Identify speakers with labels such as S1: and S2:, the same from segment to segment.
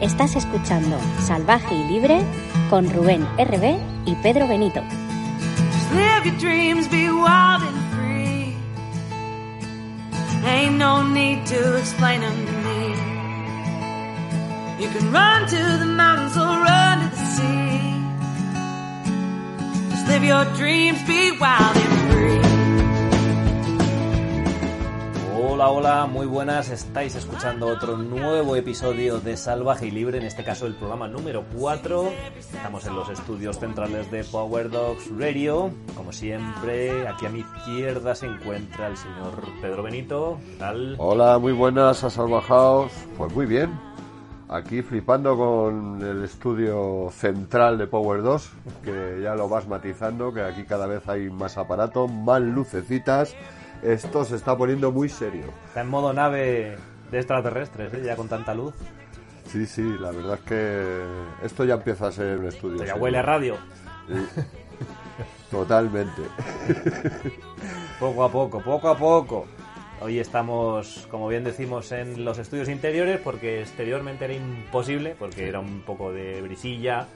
S1: Estás escuchando Salvaje y Libre con Rubén RB y Pedro Benito.
S2: Live your dreams, be wild and free. Ain't no need to explain them to me. You can run to the mountains or run to the sea. Just live your dreams, be wild and free.
S3: Hola, hola, muy buenas. Estáis escuchando otro nuevo episodio de Salvaje y Libre, en este caso el programa número 4. Estamos en los estudios centrales de Power Dogs Radio. Como siempre, aquí a mi izquierda se encuentra el señor Pedro Benito. ¿Qué?
S4: Hola, muy buenas a Salvajaos. Pues muy bien. Aquí flipando con el estudio central de Power 2, que ya lo vas matizando, que aquí cada vez hay más aparato, más lucecitas. Esto se está poniendo muy serio.
S3: Está en modo nave de extraterrestres, ¿eh? ya con tanta luz.
S4: Sí, sí, la verdad es que esto ya empieza a ser un estudio.
S3: Esto ya
S4: serio.
S3: huele a radio.
S4: Sí. Totalmente.
S3: Poco a poco, poco a poco. Hoy estamos, como bien decimos, en los estudios interiores porque exteriormente era imposible, porque era un poco de brisilla.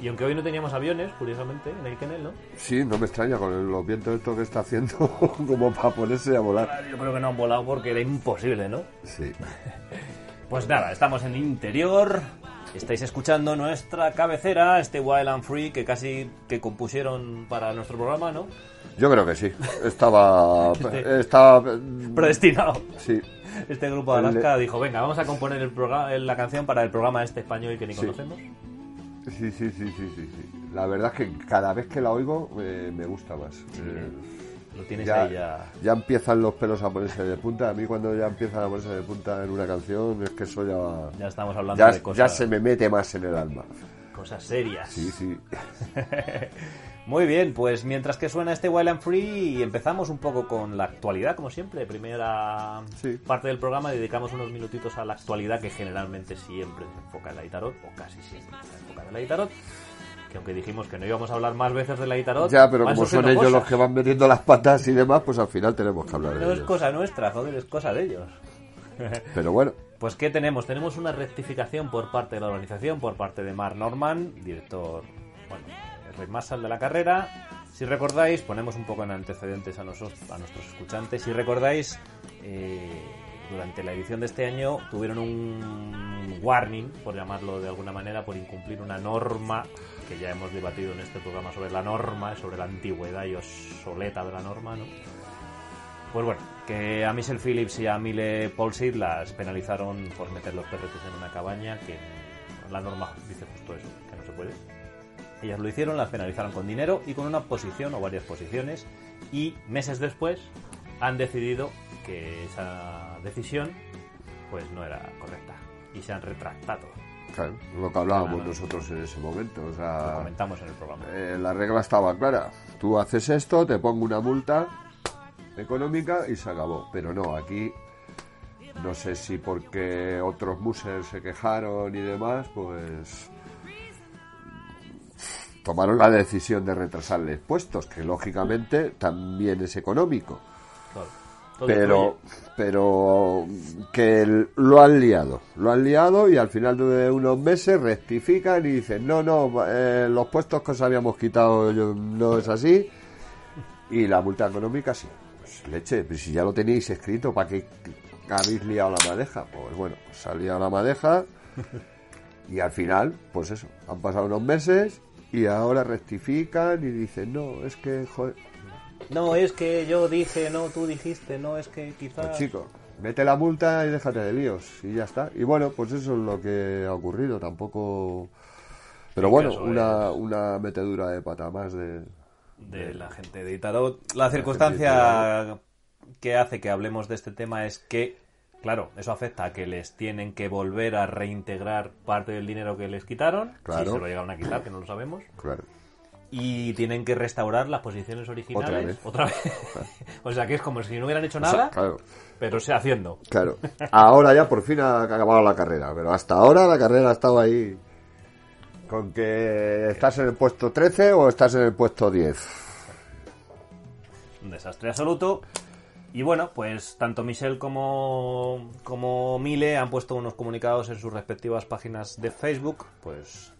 S3: Y aunque hoy no teníamos aviones, curiosamente, en el Kennel, ¿no?
S4: Sí, no me extraña con los vientos estos que está haciendo como para ponerse a volar.
S3: Yo creo que no han volado porque era imposible, ¿no?
S4: Sí.
S3: Pues nada, estamos en el interior. Estáis escuchando nuestra cabecera, este Wild and Free que casi que compusieron para nuestro programa, ¿no?
S4: Yo creo que sí. Estaba... Estaba...
S3: Predestinado.
S4: Sí.
S3: Este grupo de Alaska dijo, venga, vamos a componer el programa, la canción para el programa este español que ni
S4: Sí.
S3: conocemos.
S4: Sí, sí, sí, sí, sí, sí. La verdad es que cada vez que la oigo eh, me gusta más. Eh,
S3: Lo tienes
S4: ya,
S3: ahí ya.
S4: ya empiezan los pelos a ponerse de punta. A mí cuando ya empiezan a ponerse de punta en una canción es que eso ya...
S3: Ya estamos hablando
S4: Ya,
S3: de cosas,
S4: ya se me mete más en el alma.
S3: cosas serias.
S4: Sí, sí.
S3: Muy bien, pues mientras que suena este Wild and Free, empezamos un poco con la actualidad, como siempre. Primera
S4: Sí.
S3: parte del programa dedicamos unos minutitos a la actualidad que generalmente siempre se enfoca en la Itarot, o casi siempre se enfoca en la Itarot. Que aunque dijimos que no íbamos a hablar más veces de la Itarot,
S4: Ya, pero como son ellos los que van metiendo las patas y demás, pues al final tenemos que hablar de
S3: No es
S4: ellos.
S3: cosa nuestra, joder, es cosa de ellos.
S4: Pero bueno,
S3: Pues ¿qué tenemos? Tenemos una rectificación por parte de la organización, por parte de Mark Norman, director, bueno, Rey Marshal de la carrera. Si recordáis, ponemos un poco en antecedentes a, nosotros, a nuestros escuchantes. Si recordáis, eh, durante la edición de este año tuvieron un warning, por llamarlo de alguna manera, por incumplir una norma que ya hemos debatido en este programa sobre la norma, sobre la antigüedad y obsoleta de la norma, ¿no? Pues bueno, que a Michelle Phillips y a Mile Polsid las penalizaron por meter los perretes en una cabaña, que la norma dice justo eso, que no se puede. Ellas lo hicieron, las penalizaron con dinero y con una posición o varias posiciones y meses después han decidido que esa decisión pues no era correcta y se han retractado.
S4: claro, lo que hablábamos nosotros en ese momento. O
S3: Lo comentamos en el programa.
S4: eh, la regla estaba clara. Tú haces esto, te pongo una multa económica y se acabó. Pero no, aquí no sé si porque otros musers se quejaron y demás, pues tomaron la decisión de retrasarles puestos, que lógicamente también es económico.
S3: Claro.
S4: Pero, pero que el- lo han liado, lo han liado y al final de unos meses rectifican y dicen, no, no, eh, los puestos que os habíamos quitado yo- no es así y la multa económica sí. Pues leche, pero si ya lo tenéis escrito, ¿para qué habéis liado la madeja? Pues bueno, ha liado la madeja y al final, pues eso, han pasado unos meses y ahora rectifican y dicen, no, es que, joder,
S3: No, es que yo dije, no, tú dijiste, no, es que quizás...
S4: Pues chico, mete la multa y déjate de líos y ya está. Y bueno, pues eso es lo que ha ocurrido, tampoco... Pero bueno, una, una metedura de pata más de...
S3: de la gente de Itarot. La circunstancia que hace que hablemos de este tema es que claro, eso afecta a que les tienen que volver a reintegrar parte del dinero que les quitaron,
S4: Claro.
S3: si se lo llegaron a quitar, que no lo sabemos,
S4: Claro.
S3: y tienen que restaurar las posiciones originales
S4: Otra vez.
S3: vez. o sea que es como si no hubieran hecho
S4: O sea,
S3: nada,
S4: claro.
S3: pero se haciendo.
S4: Claro. Ahora ya por fin ha acabado la carrera, pero hasta ahora la carrera ha estado ahí con que estás en el puesto 13 o estás en el puesto 10.
S3: Un desastre absoluto. Y bueno, pues tanto Michelle como, como Mile han puesto unos comunicados en sus respectivas páginas de Facebook, pues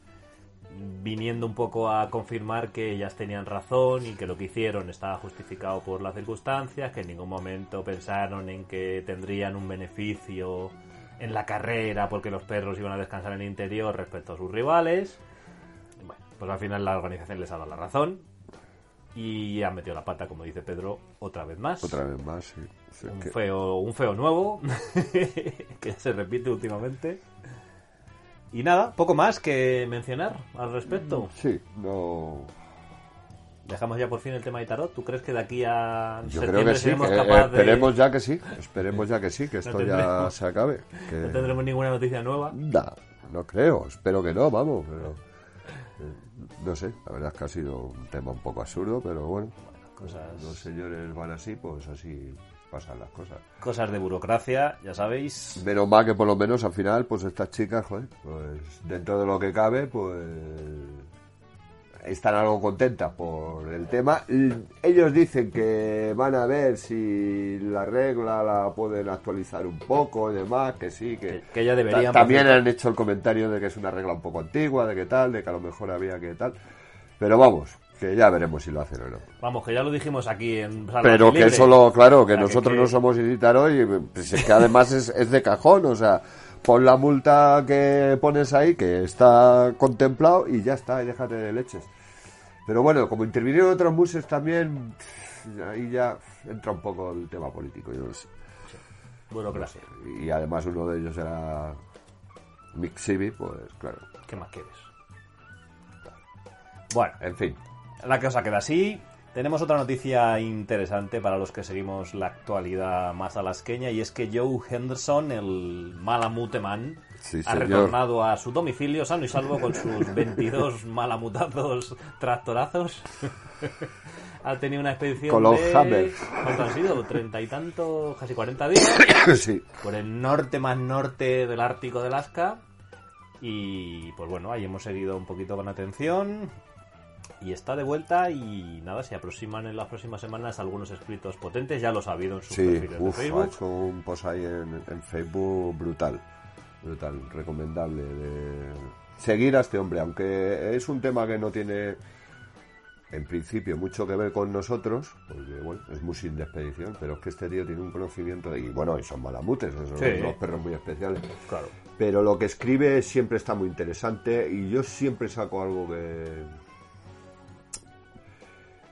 S3: viniendo un poco a confirmar que ellas tenían razón y que lo que hicieron estaba justificado por las circunstancias, que en ningún momento pensaron en que tendrían un beneficio en la carrera porque los perros iban a descansar en el interior respecto a sus rivales. Bueno, pues al final la organización les ha dado la razón y han metido la pata, como dice Pedro, otra vez más.
S4: Otra vez más, sí. Sí,
S3: Un
S4: que-
S3: feo, un feo nuevo que se repite últimamente. Y nada, poco más que mencionar al respecto.
S4: Sí, no.
S3: Dejamos ya por fin el tema de tarot. ¿Tú crees que de aquí a
S4: Yo
S3: septiembre
S4: creo que sí.
S3: seremos
S4: que,
S3: capaz de-
S4: esperemos ya que sí. Esperemos ya que sí, que esto ya
S3: tendremos-
S4: se acabe. Que...
S3: no tendremos ninguna noticia nueva?
S4: Da, no creo, espero que no, vamos, pero no sé, la verdad es que ha sido un tema un poco absurdo, pero bueno,
S3: Cosas,
S4: los señores van así, pues así pasan las cosas.
S3: cosas de burocracia, ya sabéis.
S4: Menos mal que por lo menos al final, pues estas chicas, joder, pues dentro de lo que cabe, pues están algo contentas por el tema. Ellos dicen que van a ver si la regla la pueden actualizar un poco y demás, que sí, que,
S3: Que- que ya deberían,
S4: Ta- También han hecho el comentario de que es una regla un poco antigua, de que tal, de que a lo mejor había que tal. Pero vamos, que ya veremos si lo hacen o no.
S3: Vamos, que ya lo dijimos aquí en
S4: Pero que eso lo, claro, que
S3: O sea,
S4: nosotros
S3: que-
S4: no somos Iditaro y pues, es que además es, es de cajón, o sea, pon la multa que pones ahí, que está contemplado y ya está, y déjate de leches. Pero bueno, como intervinieron otros muses también, ahí ya entra un poco el tema político, yo no sé.
S3: Burocracia.
S4: Y además uno de ellos era Mick Sibi, pues claro.
S3: ¿Qué más quieres? Bueno,
S4: En fin,
S3: La cosa queda así. Tenemos otra noticia interesante para los que seguimos la actualidad más alasqueña y es que Joe Henderson, el Malamuteman,
S4: Sí,
S3: ha
S4: señor.
S3: retornado a su domicilio sano y salvo con sus 22 malamutazos tractorazos. ha tenido una expedición
S4: Con los
S3: de...
S4: Hammer.
S3: ¿Cuánto han sido? ¿Treinta y tanto? ¿Casi 40 días?
S4: sí.
S3: por el norte más norte del Ártico de Alaska. Y pues bueno, ahí hemos seguido un poquito con atención. Y está de vuelta y nada, se aproximan en las próximas semanas algunos escritos potentes, ya los ha habido en sus
S4: Sí,
S3: perfiles de
S4: uf, ha
S3: Facebook.
S4: hecho un post ahí en, en Facebook brutal, brutal, recomendable de seguir a este hombre, aunque es un tema que no tiene en principio mucho que ver con nosotros, porque bueno, es musin de expedición, pero es que este tío tiene un conocimiento de, y bueno, y son malamutes, son
S3: Sí.
S4: unos perros muy especiales.
S3: Claro.
S4: Pero lo que escribe siempre está muy interesante y yo siempre saco algo que...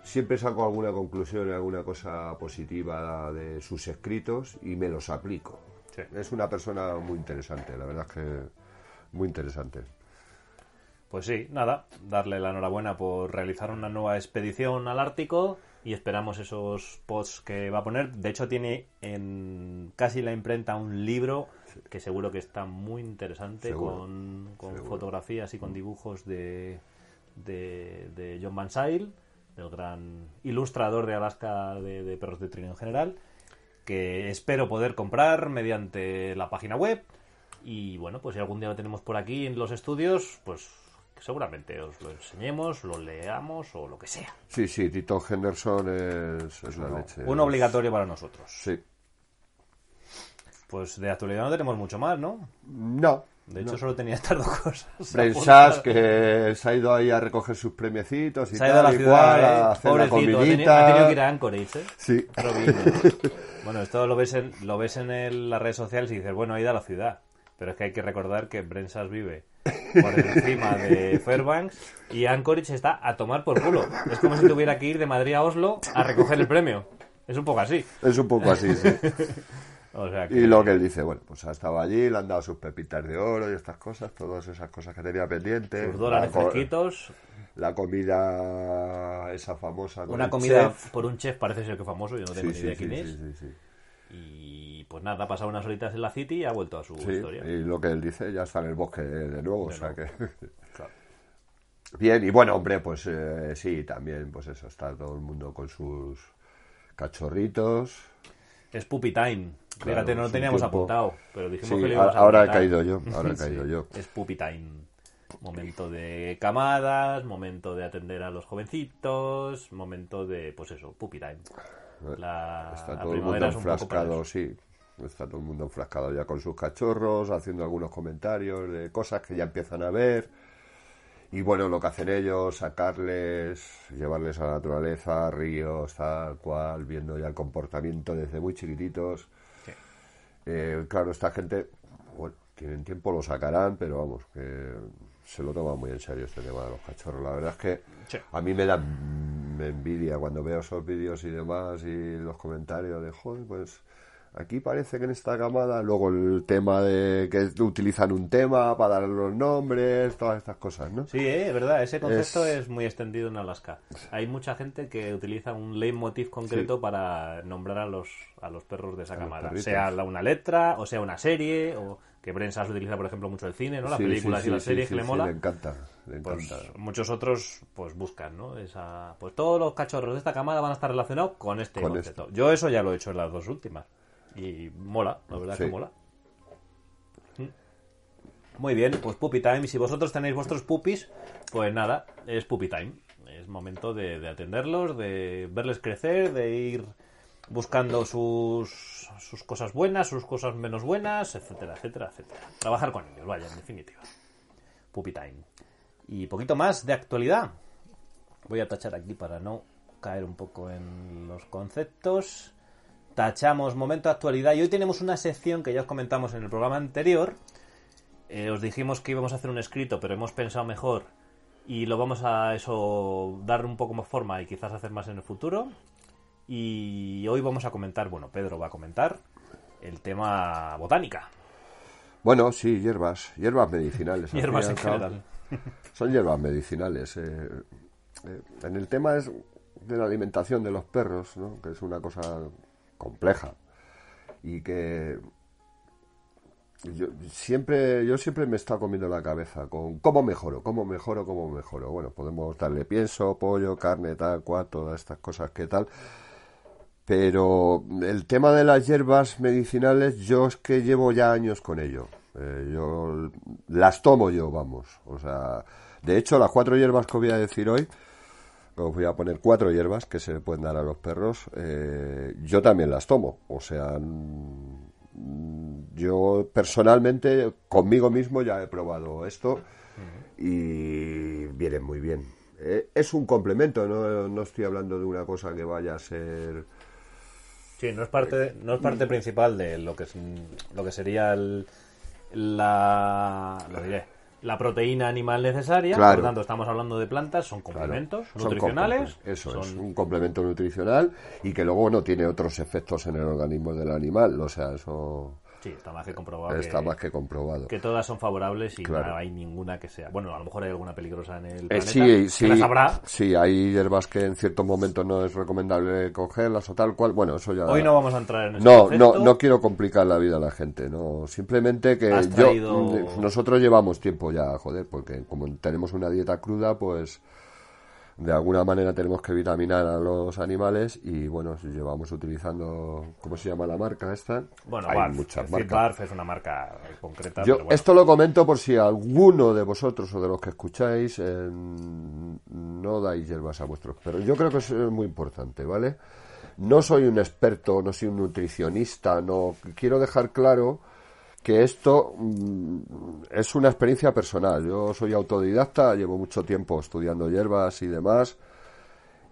S4: Siempre saco alguna conclusión, alguna cosa positiva de sus escritos y me los aplico.
S3: Sí.
S4: Es una persona muy interesante, la verdad es que muy interesante.
S3: Pues sí, nada, darle la enhorabuena por realizar una nueva expedición al Ártico y esperamos esos posts que va a poner. De hecho, tiene en casi la imprenta un libro que seguro que está muy interesante
S4: Seguro,
S3: con, fotografías y con dibujos de, de, de John Van Zyl, el gran ilustrador de Alaska de, de perros de trino en general, que espero poder comprar mediante la página web. Y bueno, pues si algún día lo tenemos por aquí en los estudios, pues seguramente os lo enseñemos, lo leamos o lo que sea.
S4: Sí, sí, Tito Henderson es, es la leche.
S3: Un obligatorio para nosotros.
S4: Sí.
S3: Pues de actualidad no tenemos mucho más, ¿no?
S4: No.
S3: De hecho, solo tenía estas dos cosas.
S4: Prensas que se ha ido ahí a recoger sus premiecitos y
S3: Se ha ido a la ciudad,
S4: cual,
S3: ¿eh?
S4: a hacer la
S3: Pobrecito, ha tenido,
S4: comidita.
S3: ha tenido que ir a Anchorage, ¿eh?
S4: Sí.
S3: Bueno, esto lo ves en, lo ves en el- las redes sociales y dices, bueno, ha ido a la ciudad. Pero es que hay que recordar que Brensas vive por encima de Fairbanks y Anchorage está a tomar por culo. Es como si tuviera que ir de Madrid a Oslo a recoger el premio. Es un poco así.
S4: Es un poco así, sí.
S3: O sea que-
S4: Y lo que él dice, bueno, pues ha estado allí, le han dado sus pepitas de oro y estas cosas, todas esas cosas que tenía pendientes.
S3: sus dólares fresquitos,
S4: la comida esa famosa.
S3: una comida
S4: chef.
S3: por un chef parece ser que famoso, yo no tengo
S4: Sí,
S3: ni idea
S4: sí,
S3: quién es. Y pues nada, ha pasado unas horitas en la City y ha vuelto a su historia.
S4: y lo que él dice ya está en el bosque de nuevo, o sea que...
S3: Claro.
S4: Bien, y bueno, hombre, pues eh, sí, también, pues eso, está todo el mundo con sus cachorritos.
S3: Es Puppy Time.
S4: Claro,
S3: Fíjate, no lo teníamos
S4: tiempo-
S3: apuntado, pero dijimos
S4: Sí,
S3: que lo íbamos a
S4: ahora he
S3: comentar.
S4: caído yo, ahora he caído yo.
S3: Es Puppy Time. Momento de camadas, momento de atender a los jovencitos, momento de, pues eso, Puppy Time. La,
S4: Está todo el mundo enfrascado, sí. Está todo el mundo enfrascado ya con sus cachorros, haciendo algunos comentarios de cosas que ya empiezan a ver. Y bueno, lo que hacen ellos, sacarles, llevarles a la naturaleza, ríos, tal cual, viendo ya el comportamiento desde muy chiquititos. Eh, claro, esta gente, bueno, tienen tiempo, lo sacarán, pero vamos, que se lo toma muy en serio este tema de los cachorros. La verdad es que
S3: Sí.
S4: a mí me da mm, envidia cuando veo esos vídeos y demás y los comentarios de, joder, pues aquí parece que en esta camada, luego el tema de que utilizan un tema para dar los nombres, todas estas cosas, ¿no?
S3: Sí, eh, es verdad, ese concepto
S4: Es-
S3: es... muy extendido en Alaska. Hay mucha gente que utiliza un leitmotiv concreto para nombrar a los, a los perros de esa
S4: A
S3: camada. Sea una letra, o sea una serie, o que Brensas utiliza, por ejemplo, mucho el cine, ¿no? Las
S4: Sí,
S3: películas
S4: sí,
S3: y las series que le
S4: sí,
S3: mola.
S4: le encanta, le
S3: Pues
S4: encanta.
S3: muchos otros pues buscan, ¿no? Esa, pues todos los cachorros de esta camada van a estar relacionados con este
S4: Con
S3: concepto. Yo eso ya lo he hecho en las dos últimas. Y mola, la verdad
S4: Sí.
S3: que mola. Mm. Muy bien, pues Puppy Time. Y si vosotros tenéis vuestros puppies, pues nada, es Puppy Time. Es momento de, de atenderlos, de verles crecer, de ir buscando sus, sus cosas buenas, sus cosas menos buenas, etcétera, etcétera, etcétera. Trabajar con ellos, vaya, en definitiva. Puppy Time. Y poquito más de actualidad. Voy a tachar aquí para no caer un poco en los conceptos. Tachamos momento de actualidad y hoy tenemos una sección que ya os comentamos en el programa anterior. Eh, os dijimos que íbamos a hacer un escrito, pero hemos pensado mejor y lo vamos a eso dar un poco más forma y quizás hacer más en el futuro. Y hoy vamos a comentar, bueno, Pedro va a comentar el tema botánica,
S4: Bueno, sí, hierbas, hierbas medicinales. al
S3: hierbas en general.
S4: Son hierbas medicinales. eh, eh, en el tema es de la alimentación de los perros, ¿no? que es una cosa compleja y que yo siempre yo siempre me está comiendo la cabeza con cómo mejoro, cómo mejoro, cómo mejoro. Bueno, podemos darle pienso, pollo, carne, tal, cual, todas estas cosas que tal. Pero el tema de las hierbas medicinales, yo es que llevo ya años con ello. Eh, yo las tomo yo, vamos. O sea, de hecho, las cuatro hierbas que voy a decir hoy, os voy a poner cuatro hierbas que se le pueden dar a los perros, eh, yo también las tomo. O sea, mm, yo personalmente, conmigo mismo, ya he probado esto y vienen muy bien. Eh, es un complemento, no, no estoy hablando de una cosa que vaya a ser...
S3: Sí, no es parte, no es parte principal de lo que es, lo que sería el, la, lo diré, la proteína animal necesaria.
S4: Claro.
S3: Por lo tanto, estamos hablando de plantas, son complementos
S4: son
S3: nutricionales.
S4: complementos, Eso es,
S3: son-
S4: un complemento nutricional y que luego no tiene otros efectos en el organismo del animal. O sea, eso
S3: Sí, está más que comprobado.
S4: está
S3: que,
S4: más que comprobado.
S3: que todas son favorables y
S4: Claro.
S3: no hay ninguna que sea. Bueno, a lo mejor hay alguna peligrosa en el
S4: Eh,
S3: planeta.
S4: sí, sí,
S3: las habrá.
S4: sí, hay hierbas que en ciertos momentos no es recomendable cogerlas o tal cual. Bueno, eso ya.
S3: Hoy no vamos a entrar en ese
S4: No,
S3: concepto.
S4: no, no quiero complicar la vida a la gente, no. Simplemente que yo, nosotros llevamos tiempo ya, joder, porque como tenemos una dieta cruda, pues de alguna manera tenemos que vitaminar a los animales y bueno, si llevamos utilizando, ¿cómo se llama la marca esta?
S3: Bueno,
S4: hay
S3: Barf,
S4: muchas marcas.
S3: Barf es una marca concreta.
S4: Yo
S3: pero bueno.
S4: esto lo comento por si alguno de vosotros o de los que escucháis eh, no dais hierbas a vuestros perros. Yo creo que eso es muy importante, ¿vale? No soy un experto, no soy un nutricionista, no quiero dejar claro que esto mm, es una experiencia personal. Yo soy autodidacta, llevo mucho tiempo estudiando hierbas y demás.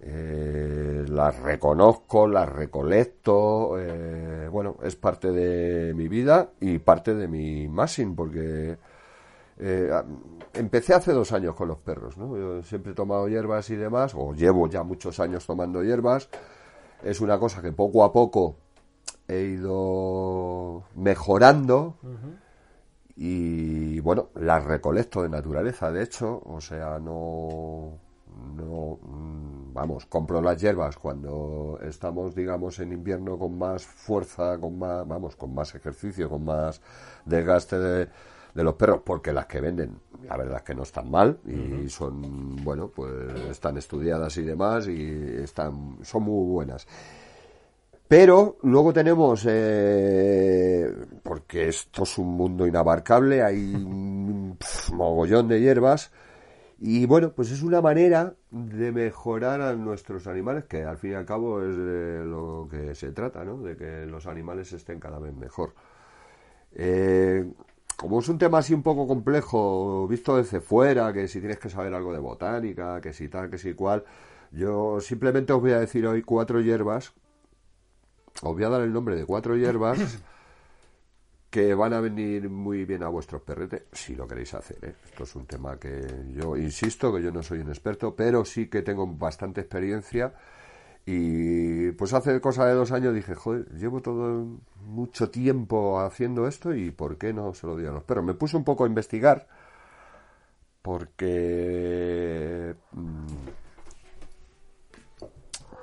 S4: Eh, las reconozco, las recolecto, eh, bueno, es parte de mi vida y parte de mi massing, porque eh, empecé hace dos años con los perros, ¿no? Yo siempre he tomado hierbas y demás, o llevo ya muchos años tomando hierbas. Es una cosa que poco a poco he ido mejorando y bueno, las recolecto de naturaleza, de hecho, o sea, no, no, mm, vamos, compro las hierbas cuando estamos, digamos, en invierno con más fuerza, con más, vamos, con más ejercicio, con más desgaste de, de los perros, porque las que venden, la verdad es que no están mal y son, bueno, pues están estudiadas y demás y están, son muy buenas. Pero luego tenemos, eh, porque esto es un mundo inabarcable, hay un mogollón de hierbas, y bueno, pues es una manera de mejorar a nuestros animales, que al fin y al cabo es de lo que se trata, ¿no? De que los animales estén cada vez mejor. Eh, como es un tema así un poco complejo, visto desde fuera, que si tienes que saber algo de botánica, que si tal, que si cual, yo simplemente os voy a decir hoy cuatro hierbas, os voy a dar el nombre de cuatro hierbas que van a venir muy bien a vuestros perretes, si lo queréis hacer. ¿eh? Esto es un tema que yo insisto, que yo no soy un experto, pero sí que tengo bastante experiencia. Y pues hace cosa de dos años dije, joder, llevo todo mucho tiempo haciendo esto y ¿por qué no se lo doy a los perros? Me puse un poco a investigar porque...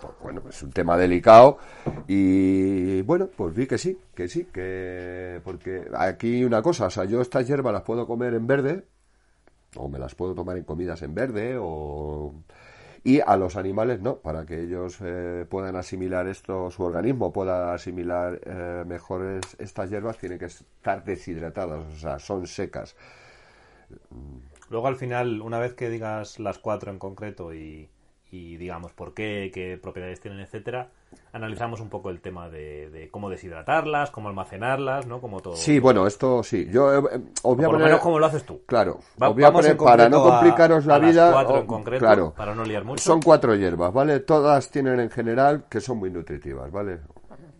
S4: pues, bueno, es un tema delicado y bueno, pues vi que sí, que sí, que porque aquí una cosa, o sea, yo estas hierbas las puedo comer en verde o me las puedo tomar en comidas en verde o y a los animales no, para que ellos eh, puedan asimilar esto, su organismo pueda asimilar eh, mejor es- estas hierbas tienen que estar deshidratadas, o sea, son secas.
S3: Luego al final, una vez que digas las cuatro en concreto y, y digamos por qué, qué propiedades tienen, etcétera, analizamos un poco el tema de, de cómo deshidratarlas, cómo almacenarlas, ¿no? Como todo.
S4: Sí, bueno, esto sí. Yo eh, eh, os voy a
S3: por lo
S4: poner
S3: menos como lo haces tú.
S4: Claro,
S3: Va-
S4: os voy a
S3: vamos
S4: poner,
S3: en
S4: para no
S3: a-
S4: complicaros la
S3: a las
S4: vida.
S3: cuatro en concreto,
S4: claro,
S3: para no liar mucho.
S4: Son cuatro hierbas, ¿vale? Todas tienen en general que son muy nutritivas, ¿vale?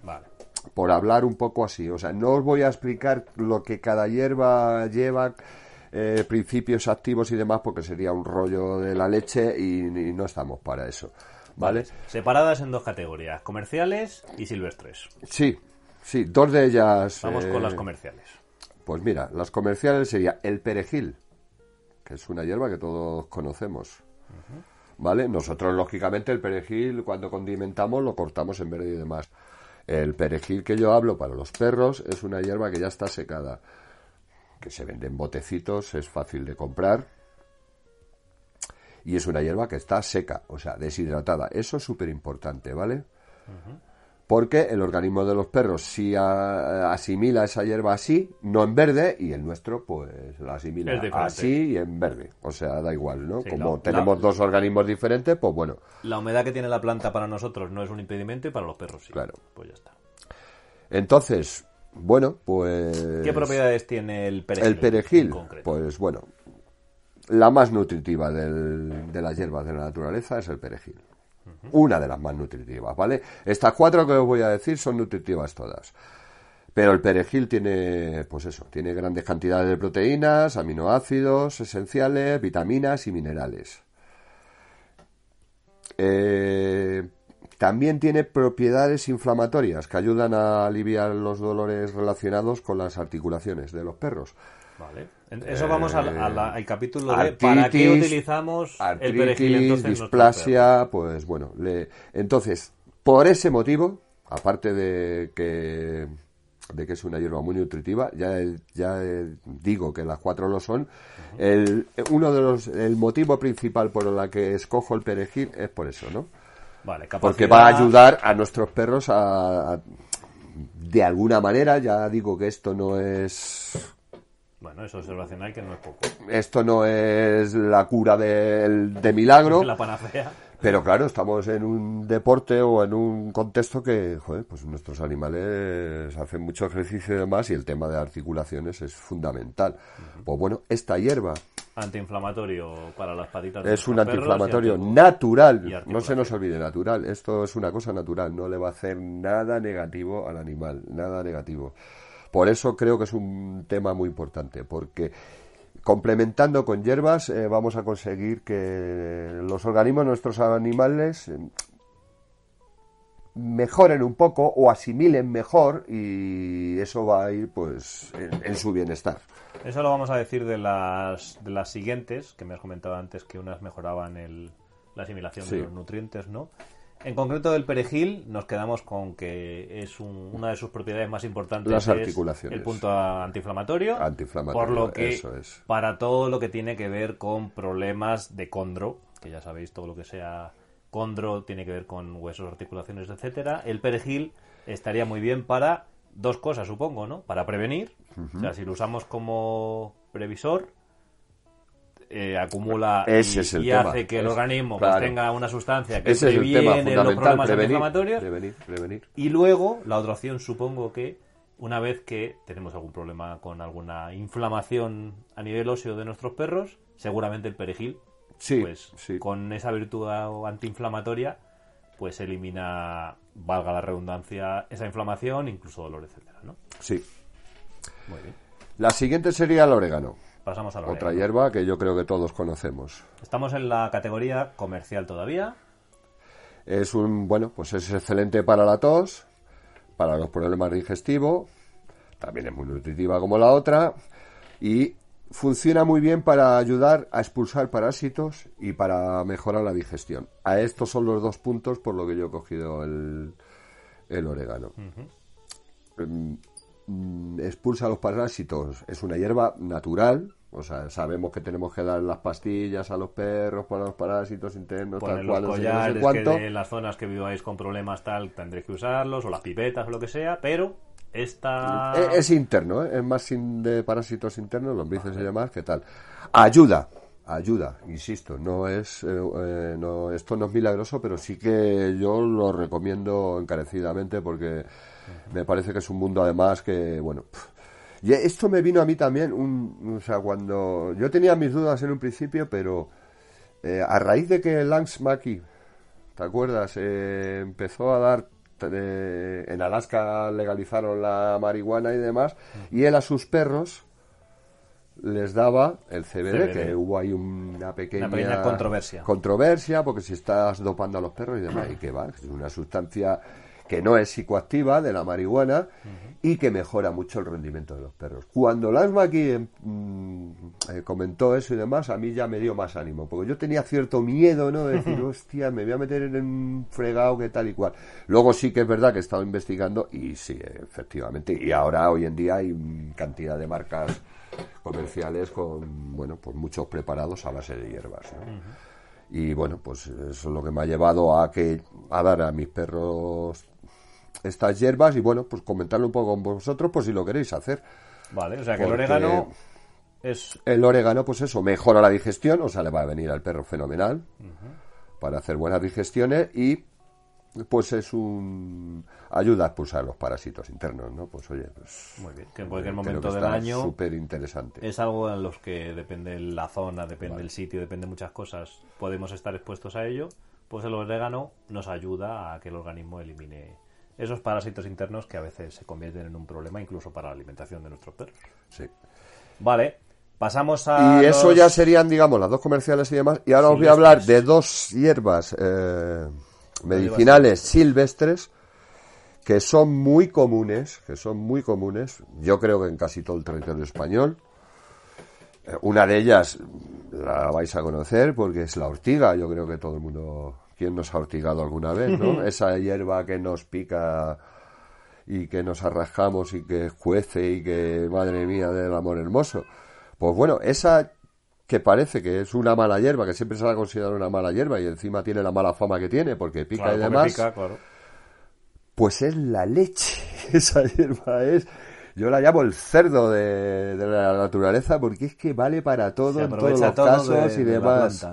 S3: Vale.
S4: Por hablar un poco así. O sea, no os voy a explicar lo que cada hierba lleva, eh, principios activos y demás, porque sería un rollo de la leche y, y no estamos para eso, ¿vale?
S3: Separadas en dos categorías, comerciales y silvestres.
S4: Sí, sí, dos de ellas.
S3: Vamos con
S4: eh,
S3: las comerciales.
S4: Pues mira, las comerciales sería el perejil, que es una hierba que todos conocemos. ¿Vale? Nosotros, lógicamente, el perejil, cuando condimentamos, lo cortamos en verde y demás. El perejil que yo hablo para los perros es una hierba que ya está secada, que se vende en botecitos, es fácil de comprar. Y es una hierba que está seca, o sea, deshidratada. Eso es súper importante, ¿vale? Porque el organismo de los perros sí a- asimila esa hierba así, no en verde, y el nuestro pues la asimila así y en verde. O sea, da igual, ¿no?
S3: Sí,
S4: Como
S3: la-
S4: tenemos
S3: la-
S4: dos organismos diferentes, pues bueno.
S3: La humedad que tiene la planta para nosotros no es un impedimento y para los perros sí.
S4: Claro.
S3: Pues ya está.
S4: Entonces, bueno, pues...
S3: ¿Qué propiedades tiene el perejil?
S4: El perejil, pues bueno, la más nutritiva del- de las hierbas de la naturaleza es el perejil. Una de las más nutritivas, ¿vale? Estas cuatro que os voy a decir son nutritivas todas. Pero el perejil tiene, pues eso, tiene grandes cantidades de proteínas, aminoácidos esenciales, vitaminas y minerales. Eh, también tiene propiedades inflamatorias que ayudan a aliviar los dolores relacionados con las articulaciones de los perros.
S3: Vale. Eso vamos al, la- al capítulo de ¿para qué utilizamos el perejil entonces? en
S4: displasia, pues bueno, le- entonces, por ese motivo, aparte de que de que es una hierba muy nutritiva, ya ya eh, digo que las cuatro lo son. El uno de los el motivo principal por el que escojo el perejil es por eso, ¿no?
S3: Vale, capacidad-
S4: Porque va a ayudar a nuestros perros a, a- de alguna manera, ya digo que esto no es
S3: Bueno, eso observacional que no es poco.
S4: esto no es la cura del- de milagro.
S3: La panacea.
S4: Pero claro, estamos en un deporte o en un contexto que, joder, pues nuestros animales hacen mucho ejercicio y demás y el tema de articulaciones es fundamental. Pues bueno, esta hierba
S3: Antiinflamatorio para las patitas de
S4: es un antiinflamatorio natural, no se nos olvide, natural. Esto es una cosa natural, no le va a hacer nada negativo al animal, nada negativo. Por eso creo que es un tema muy importante, porque complementando con hierbas eh, vamos a conseguir que los organismos de nuestros animales eh, mejoren un poco o asimilen mejor y eso va a ir pues en, en su bienestar.
S3: Eso lo vamos a decir de las, de las siguientes, que me has comentado antes que unas mejoraban el, la asimilación
S4: Sí.
S3: de los nutrientes, ¿no? En concreto del perejil nos quedamos con que es un- una de sus propiedades más importantes
S4: Las
S3: es
S4: articulaciones.
S3: el punto antiinflamatorio,
S4: Antiinflamatorio,
S3: por lo que
S4: eso es.
S3: para todo lo que tiene que ver con problemas de condro, que ya sabéis todo lo que sea condro tiene que ver con huesos, articulaciones, etcétera, el perejil estaría muy bien para dos cosas, supongo, ¿no? Para prevenir, o sea, si lo usamos como previsor, eh, acumula
S4: Ese
S3: y,
S4: es el
S3: y
S4: tema.
S3: hace que el
S4: Es-
S3: organismo pues, tenga una sustancia que
S4: Ese es
S3: previene los problemas
S4: prevenir,
S3: antiinflamatorios
S4: prevenir, prevenir.
S3: y luego, la otra opción, supongo que una vez que tenemos algún problema con alguna inflamación a nivel óseo de nuestros perros, seguramente el perejil,
S4: Sí,
S3: pues
S4: sí.
S3: con esa virtud antiinflamatoria, pues elimina, valga la redundancia, esa inflamación, incluso dolor, etcétera, ¿no?
S4: Sí.
S3: Muy bien.
S4: La siguiente sería el orégano.
S3: Pasamos a la
S4: Otra
S3: orégano.
S4: hierba que yo creo que todos conocemos.
S3: Estamos en la categoría comercial todavía.
S4: Es un, bueno, pues es excelente para la tos, para los problemas digestivos, también es muy nutritiva como la otra y funciona muy bien para ayudar a expulsar parásitos y para mejorar la digestión. A estos son los dos puntos por lo que yo he cogido el, el orégano. Mm, expulsa los parásitos, es una hierba natural, o sea, sabemos que tenemos que dar las pastillas a los perros para los parásitos internos,
S3: Poner
S4: tal
S3: los
S4: cual, no no sé
S3: collares
S4: cuánto.
S3: que en las zonas que viváis con problemas tal tendréis que usarlos, o las pipetas o lo que sea, pero esta...
S4: Eh, Es interno, ¿eh? es más sin- de parásitos internos, lombrices y demás, ¿qué tal? Ayuda, ayuda, insisto, no es, eh, eh, no, esto no es milagroso, pero sí que yo lo recomiendo encarecidamente porque me parece que es un mundo además que, bueno, pf. y esto me vino a mí también, un, o sea, cuando yo tenía mis dudas en un principio, pero eh, a raíz de que Lance Mackey ¿Te acuerdas? Eh, empezó a dar. eh, en Alaska legalizaron la marihuana y demás. Y él a sus perros les daba el CBD,
S3: CBD.
S4: que hubo ahí una pequeña,
S3: Una pequeña controversia.
S4: controversia, porque si estás dopando a los perros y demás, y que va, es una sustancia que no es psicoactiva de la marihuana y que mejora mucho el rendimiento de los perros. Cuando Lasma aquí eh, mm, eh, comentó eso y demás, a mí ya me dio más ánimo, porque yo tenía cierto miedo, ¿no? De decir, hostia, me voy a meter en un fregado que tal y cual. Luego sí que es verdad que he estado investigando y sí, efectivamente, y ahora hoy en día hay cantidad de marcas comerciales con, bueno, pues muchos preparados a base de hierbas, ¿no? Y bueno, pues eso es lo que me ha llevado a que a dar a mis perros estas hierbas y bueno, pues comentarlo un poco con vosotros por si lo queréis hacer.
S3: Vale, o sea que el orégano es
S4: El orégano, pues eso, mejora la digestión, o sea, le va a venir al perro fenomenal para hacer buenas digestiones y pues es un ayuda a expulsar los parásitos internos, ¿no? Pues oye, pues
S3: muy bien, que en cualquier momento del año
S4: súper interesante.
S3: es algo en los que depende la zona, depende el sitio, depende muchas cosas, podemos estar expuestos a ello, pues el orégano nos ayuda a que el organismo elimine esos parásitos internos que a veces se convierten en un problema incluso para la alimentación de nuestros perros.
S4: Sí.
S3: Vale, pasamos a
S4: Y eso ya serían, digamos, las dos comerciales y demás. Y ahora os voy a hablar de dos hierbas eh, medicinales silvestres que son muy comunes, que son muy comunes, yo creo que en casi todo el territorio español. Eh, Una de ellas la vais a conocer porque es la ortiga, yo creo que todo el mundo, ¿quién nos ha ortigado alguna vez, no? Esa hierba que nos pica y que nos arrascamos y que cuece y que, madre mía, del amor hermoso. Pues bueno, esa que parece que es una mala hierba, que siempre se la considera una mala hierba y encima tiene la mala fama que tiene porque pica
S3: Claro,
S4: y demás,
S3: pica, claro.
S4: pues es la leche. Esa hierba es, yo la llamo el cerdo de, de la naturaleza porque es que vale para todo en todos los
S3: todo
S4: casos
S3: de-
S4: y demás.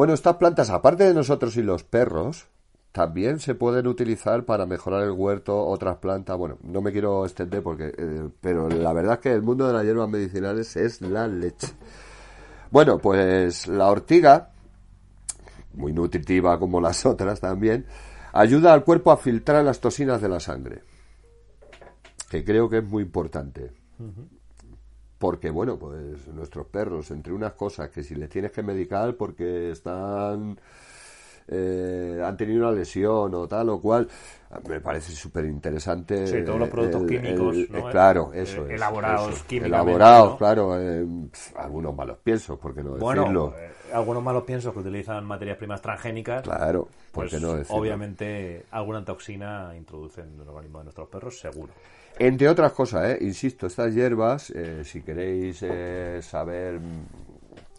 S4: Bueno, estas plantas, aparte de nosotros y los perros, también se pueden utilizar para mejorar el huerto, otras plantas. Bueno, no me quiero extender porque, eh, pero la verdad es que el mundo de las hierbas medicinales es la leche. Bueno, pues la ortiga, muy nutritiva como las otras también, ayuda al cuerpo a filtrar las toxinas de la sangre, que creo que es muy importante. Porque, bueno, pues nuestros perros, entre unas cosas que si les tienes que medicar porque están eh, han tenido una lesión o tal o cual. Me parece súper interesante.
S3: Sí, todos los productos químicos, ¿no?
S4: claro, eso
S3: Eh,
S4: es.
S3: elaborados
S4: eso.
S3: químicamente,
S4: Elaborados,
S3: ¿no?
S4: claro. eh, algunos malos piensos, por qué no
S3: Bueno,
S4: decirlo.
S3: eh, algunos malos piensos que utilizan materias primas transgénicas.
S4: claro, por
S3: Pues
S4: no decirlo.
S3: obviamente alguna toxina introducen en el organismo de nuestros perros, seguro.
S4: Entre otras cosas, eh, insisto, estas hierbas, eh, si queréis eh, saber,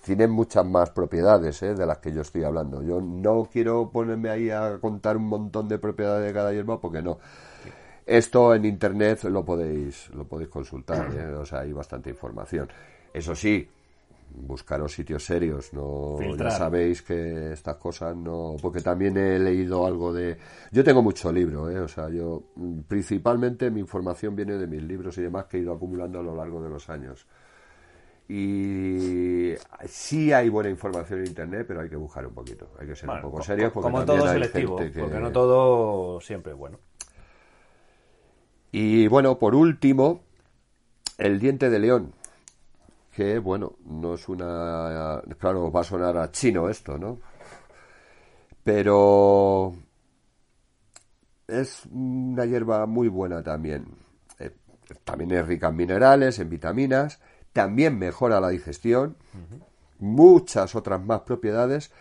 S4: tienen muchas más propiedades eh, de las que yo estoy hablando. Yo no quiero ponerme ahí a contar un montón de propiedades de cada hierba porque no. Esto en internet lo podéis, lo podéis consultar, eh, o sea, hay bastante información. Eso sí, buscaros sitios serios, no
S3: Filtrar.
S4: ya sabéis que estas cosas no, porque también he leído algo de, yo tengo mucho libro, eh, o sea, yo principalmente mi información viene de mis libros y demás que he ido acumulando a lo largo de los años. Y sí hay buena información en internet, pero hay que buscar un poquito, hay que ser
S3: Bueno,
S4: un poco
S3: co-
S4: serios porque
S3: como
S4: también
S3: todo
S4: hay
S3: selectivo,
S4: gente que-
S3: porque no todo siempre es bueno.
S4: Y bueno, por último, el diente de león. Que bueno, no es una. Claro, va a sonar a chino esto, ¿no? Pero. Es una hierba muy buena también. Eh, también es rica en minerales, en vitaminas. También mejora la digestión. Muchas otras más propiedades.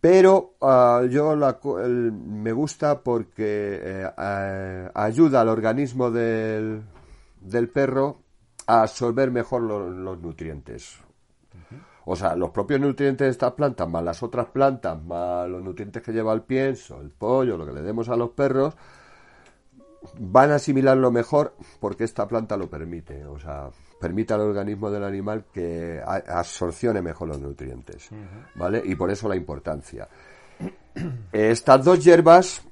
S4: Pero ah, yo la el- me gusta porque eh, a- ayuda al organismo del, del perro a absorber mejor lo- los nutrientes. O sea, los propios nutrientes de estas plantas, más las otras plantas, más los nutrientes que lleva el pienso, el pollo, lo que le demos a los perros, van a asimilarlo mejor porque esta planta lo permite. O sea, permite al organismo del animal que absorcione mejor los nutrientes. ¿Vale? Y por eso la importancia. Estas dos hierbas,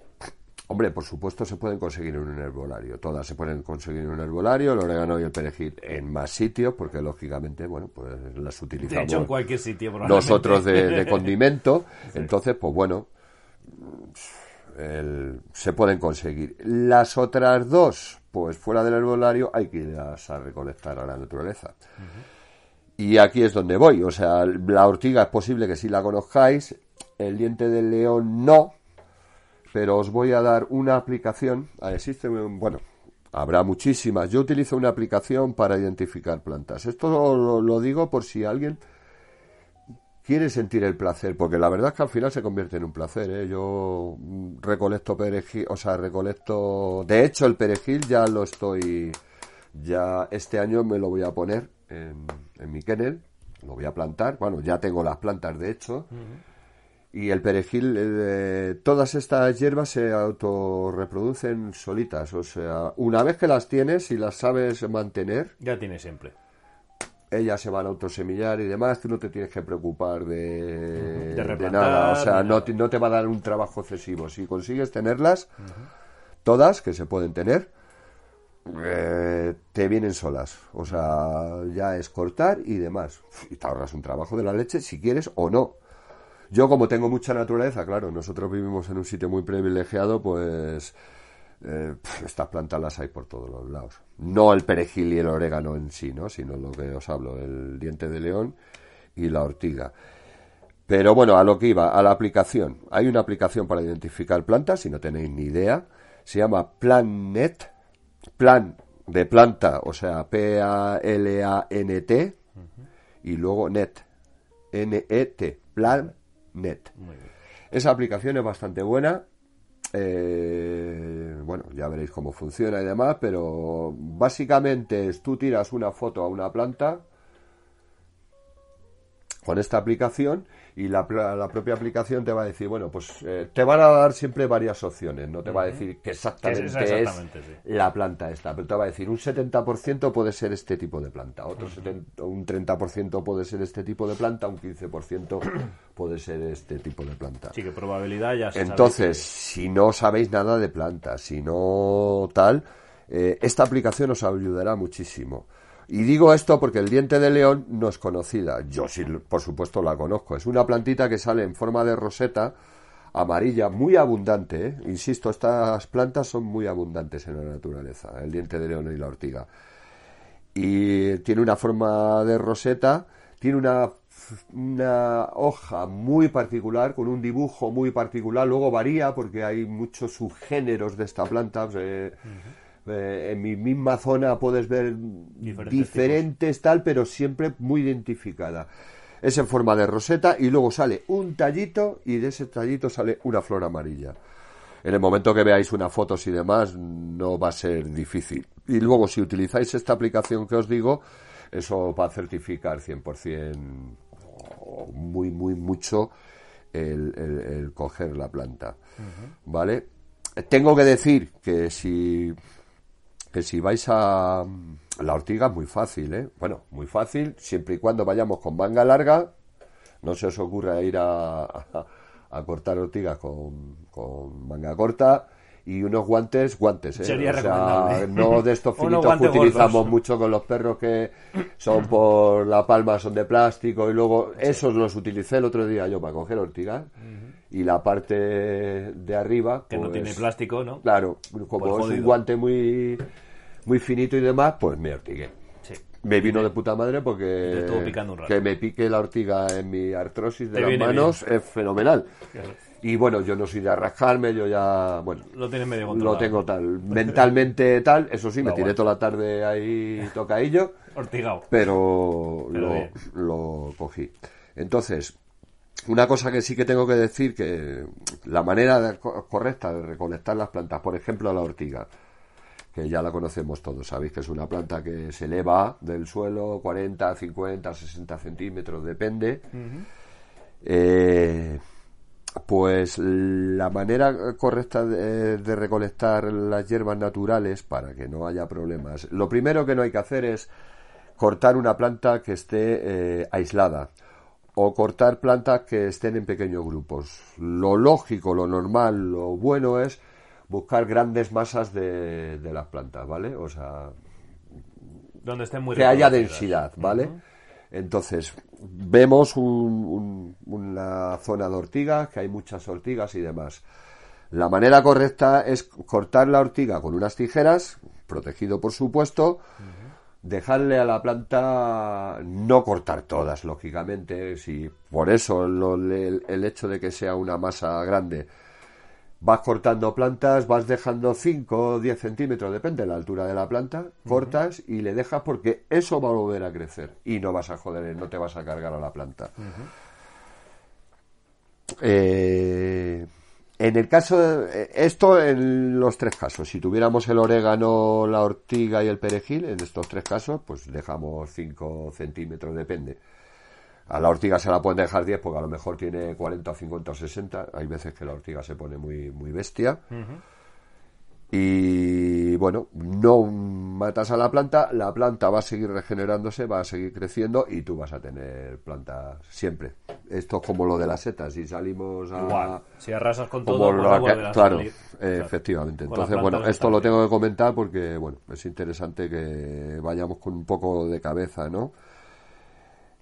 S4: hombre, por supuesto se pueden conseguir en un herbolario. Todas se pueden conseguir en un herbolario, el orégano y el perejil en más sitios, porque lógicamente, bueno, pues las
S3: De
S4: utilizamos
S3: hecho, en cualquier sitio.
S4: nosotros de, de condimento. Entonces, pues bueno, el- se pueden conseguir. Las otras dos, pues fuera del herbolario, hay que irlas a recolectar a la naturaleza. Y aquí es donde voy. O sea, la ortiga es posible que sí la conozcáis, el diente del león no, pero os voy a dar una aplicación. Ah, Existe, bueno, habrá muchísimas. Yo utilizo una aplicación para identificar plantas. Esto lo- digo por si alguien quiere sentir el placer, porque la verdad es que al final se convierte en un placer. ¿eh? Yo recolecto perejil, o sea, recolecto. De hecho, el perejil ya lo estoy. Ya este año me lo voy a poner en, en mi kennel, lo voy a plantar. Bueno, ya tengo las plantas, de hecho. Y el perejil, eh, todas estas hierbas se autorreproducen solitas. O sea, una vez que las tienes y las sabes mantener,
S3: Ya tiene siempre.
S4: ellas se van a autosemillar y demás, tú no te tienes que preocupar de,
S3: De
S4: nada, o sea, no te va a dar un trabajo excesivo. Si consigues tenerlas, todas, que se pueden tener, eh, te vienen solas. O sea, ya es cortar y demás. Y te ahorras un trabajo de la leche si quieres o no. Yo como tengo mucha naturaleza, claro, nosotros vivimos en un sitio muy privilegiado, pues eh, estas plantas las hay por todos los lados. No el perejil y el orégano en sí, ¿no? sino lo que os hablo, el diente de león y la ortiga. Pero bueno, a lo que iba, a la aplicación. Hay una aplicación para identificar plantas, si no tenéis ni idea. Se llama PlanNet. Plan de planta, o sea, P-A-L-A-N-T. Y luego net. N-E-T. PlanNet. Esa aplicación es bastante buena. Eh, bueno, ya veréis cómo funciona y demás, pero básicamente es tú tiras una foto a una planta con esta aplicación y la, la propia aplicación te va a decir, bueno, pues eh, te van a dar siempre varias opciones, no te va a decir que exactamente,
S3: es
S4: es,
S3: sí.
S4: la planta esta, pero te va a decir un 70% puede ser este tipo de planta, otro 70 un 30% puede ser este tipo de planta, un 15% puede ser este tipo de planta.
S3: Sí, que probabilidad ya se sabe
S4: Entonces, si no sabéis nada de plantas, si no tal, eh, esta aplicación os ayudará muchísimo. Y digo esto porque el diente de león no es conocida. Yo sí, por supuesto, la conozco. Es una plantita que sale en forma de roseta amarilla, muy abundante. ¿eh? Insisto, estas plantas son muy abundantes en la naturaleza, el diente de león y la ortiga y tiene una forma de roseta, tiene una una hoja muy particular, con un dibujo muy particular, luego varía porque hay muchos subgéneros de esta planta. eh, eh, en mi misma zona puedes ver
S3: Diferentes
S4: diferentes tal, pero siempre muy identificada. Es en forma de roseta y luego sale un tallito y de ese tallito sale una flor amarilla. En el momento que veáis unas fotos y demás, no va a ser difícil. Y luego, si utilizáis esta aplicación que os digo, eso va a certificar 100% o muy, muy mucho el, el- el coger la planta. ¿Vale? Tengo que decir que si que si vais a la ortiga es muy fácil, ¿eh? Bueno, muy fácil, siempre y cuando vayamos con manga larga, no se os ocurra ir a, a- a cortar ortigas con, con manga corta y unos guantes, guantes, ¿eh?
S3: Sería
S4: O sea,
S3: recomendable.
S4: no de estos finitos que utilizamos
S3: gordos.
S4: mucho con los perros que son por la palma, son de plástico y luego esos los utilicé el otro día yo para coger ortigas y la parte de arriba
S3: Que no
S4: pues,
S3: tiene plástico, ¿no?
S4: Claro, como
S3: Pues
S4: es un guante muy, muy finito y demás, pues me ortigué.
S3: Sí.
S4: Me vino de puta madre porque
S3: Te estuvo picando un rato.
S4: que me pique la ortiga en mi artrosis de
S3: Te
S4: las
S3: viene
S4: manos es fenomenal.
S3: Claro.
S4: Y bueno, yo no soy de rascarme, yo ya, bueno,
S3: Lo tienes medio
S4: lo tengo tal, mentalmente tal, eso sí, me tiré toda la tarde ahí tocadillo,
S3: Ortigao.
S4: pero,
S3: Pero
S4: lo, cogí. Entonces, una cosa que sí que tengo que decir que la manera de- correcta de recolectar las plantas, por ejemplo la ortiga, que ya la conocemos todos, sabéis que es una planta que se eleva del suelo 40, 50, 60 centímetros, depende. Eh, pues la manera correcta de, recolectar las hierbas naturales para que no haya problemas. Lo primero que no hay que hacer es cortar una planta que esté eh, aislada o cortar plantas que estén en pequeños grupos. Lo lógico, lo normal, lo bueno es buscar grandes masas de, de las plantas, ¿vale? O sea,
S3: Donde estén muy
S4: que haya densidad, ¿vale? Entonces, vemos un- un- una zona de ortigas, que hay muchas ortigas y demás. La manera correcta es cortar la ortiga con unas tijeras, protegido por supuesto, dejarle a la planta no cortar todas, lógicamente, si por eso lo- el, el hecho de que sea una masa grande. Vas cortando plantas, vas dejando 5 o 10 centímetros, depende de la altura de la planta, cortas y le dejas porque eso va a volver a crecer y no vas a joder, no te vas a cargar a la planta. Eh, en el caso, de- eh, esto en los tres casos, si tuviéramos el orégano, la ortiga y el perejil, en estos tres casos, pues dejamos 5 centímetros, depende. A la ortiga se la pueden dejar 10 porque a lo mejor tiene 40, 50 o 60. Hay veces que la ortiga se pone muy, muy bestia. Y bueno, no matas a la planta, la planta va a seguir regenerándose, va a seguir creciendo y tú vas a tener planta siempre. Esto es como lo de las setas, si salimos a...
S3: Igual. Si arrasas con todo, pues
S4: lo
S3: no
S4: que-
S3: vuelven a
S4: claro,
S3: salir. Claro.
S4: efectivamente. Entonces, bueno,
S3: plantas
S4: esto lo tengo que comentar porque, bueno, es interesante que vayamos con un poco de cabeza, ¿no?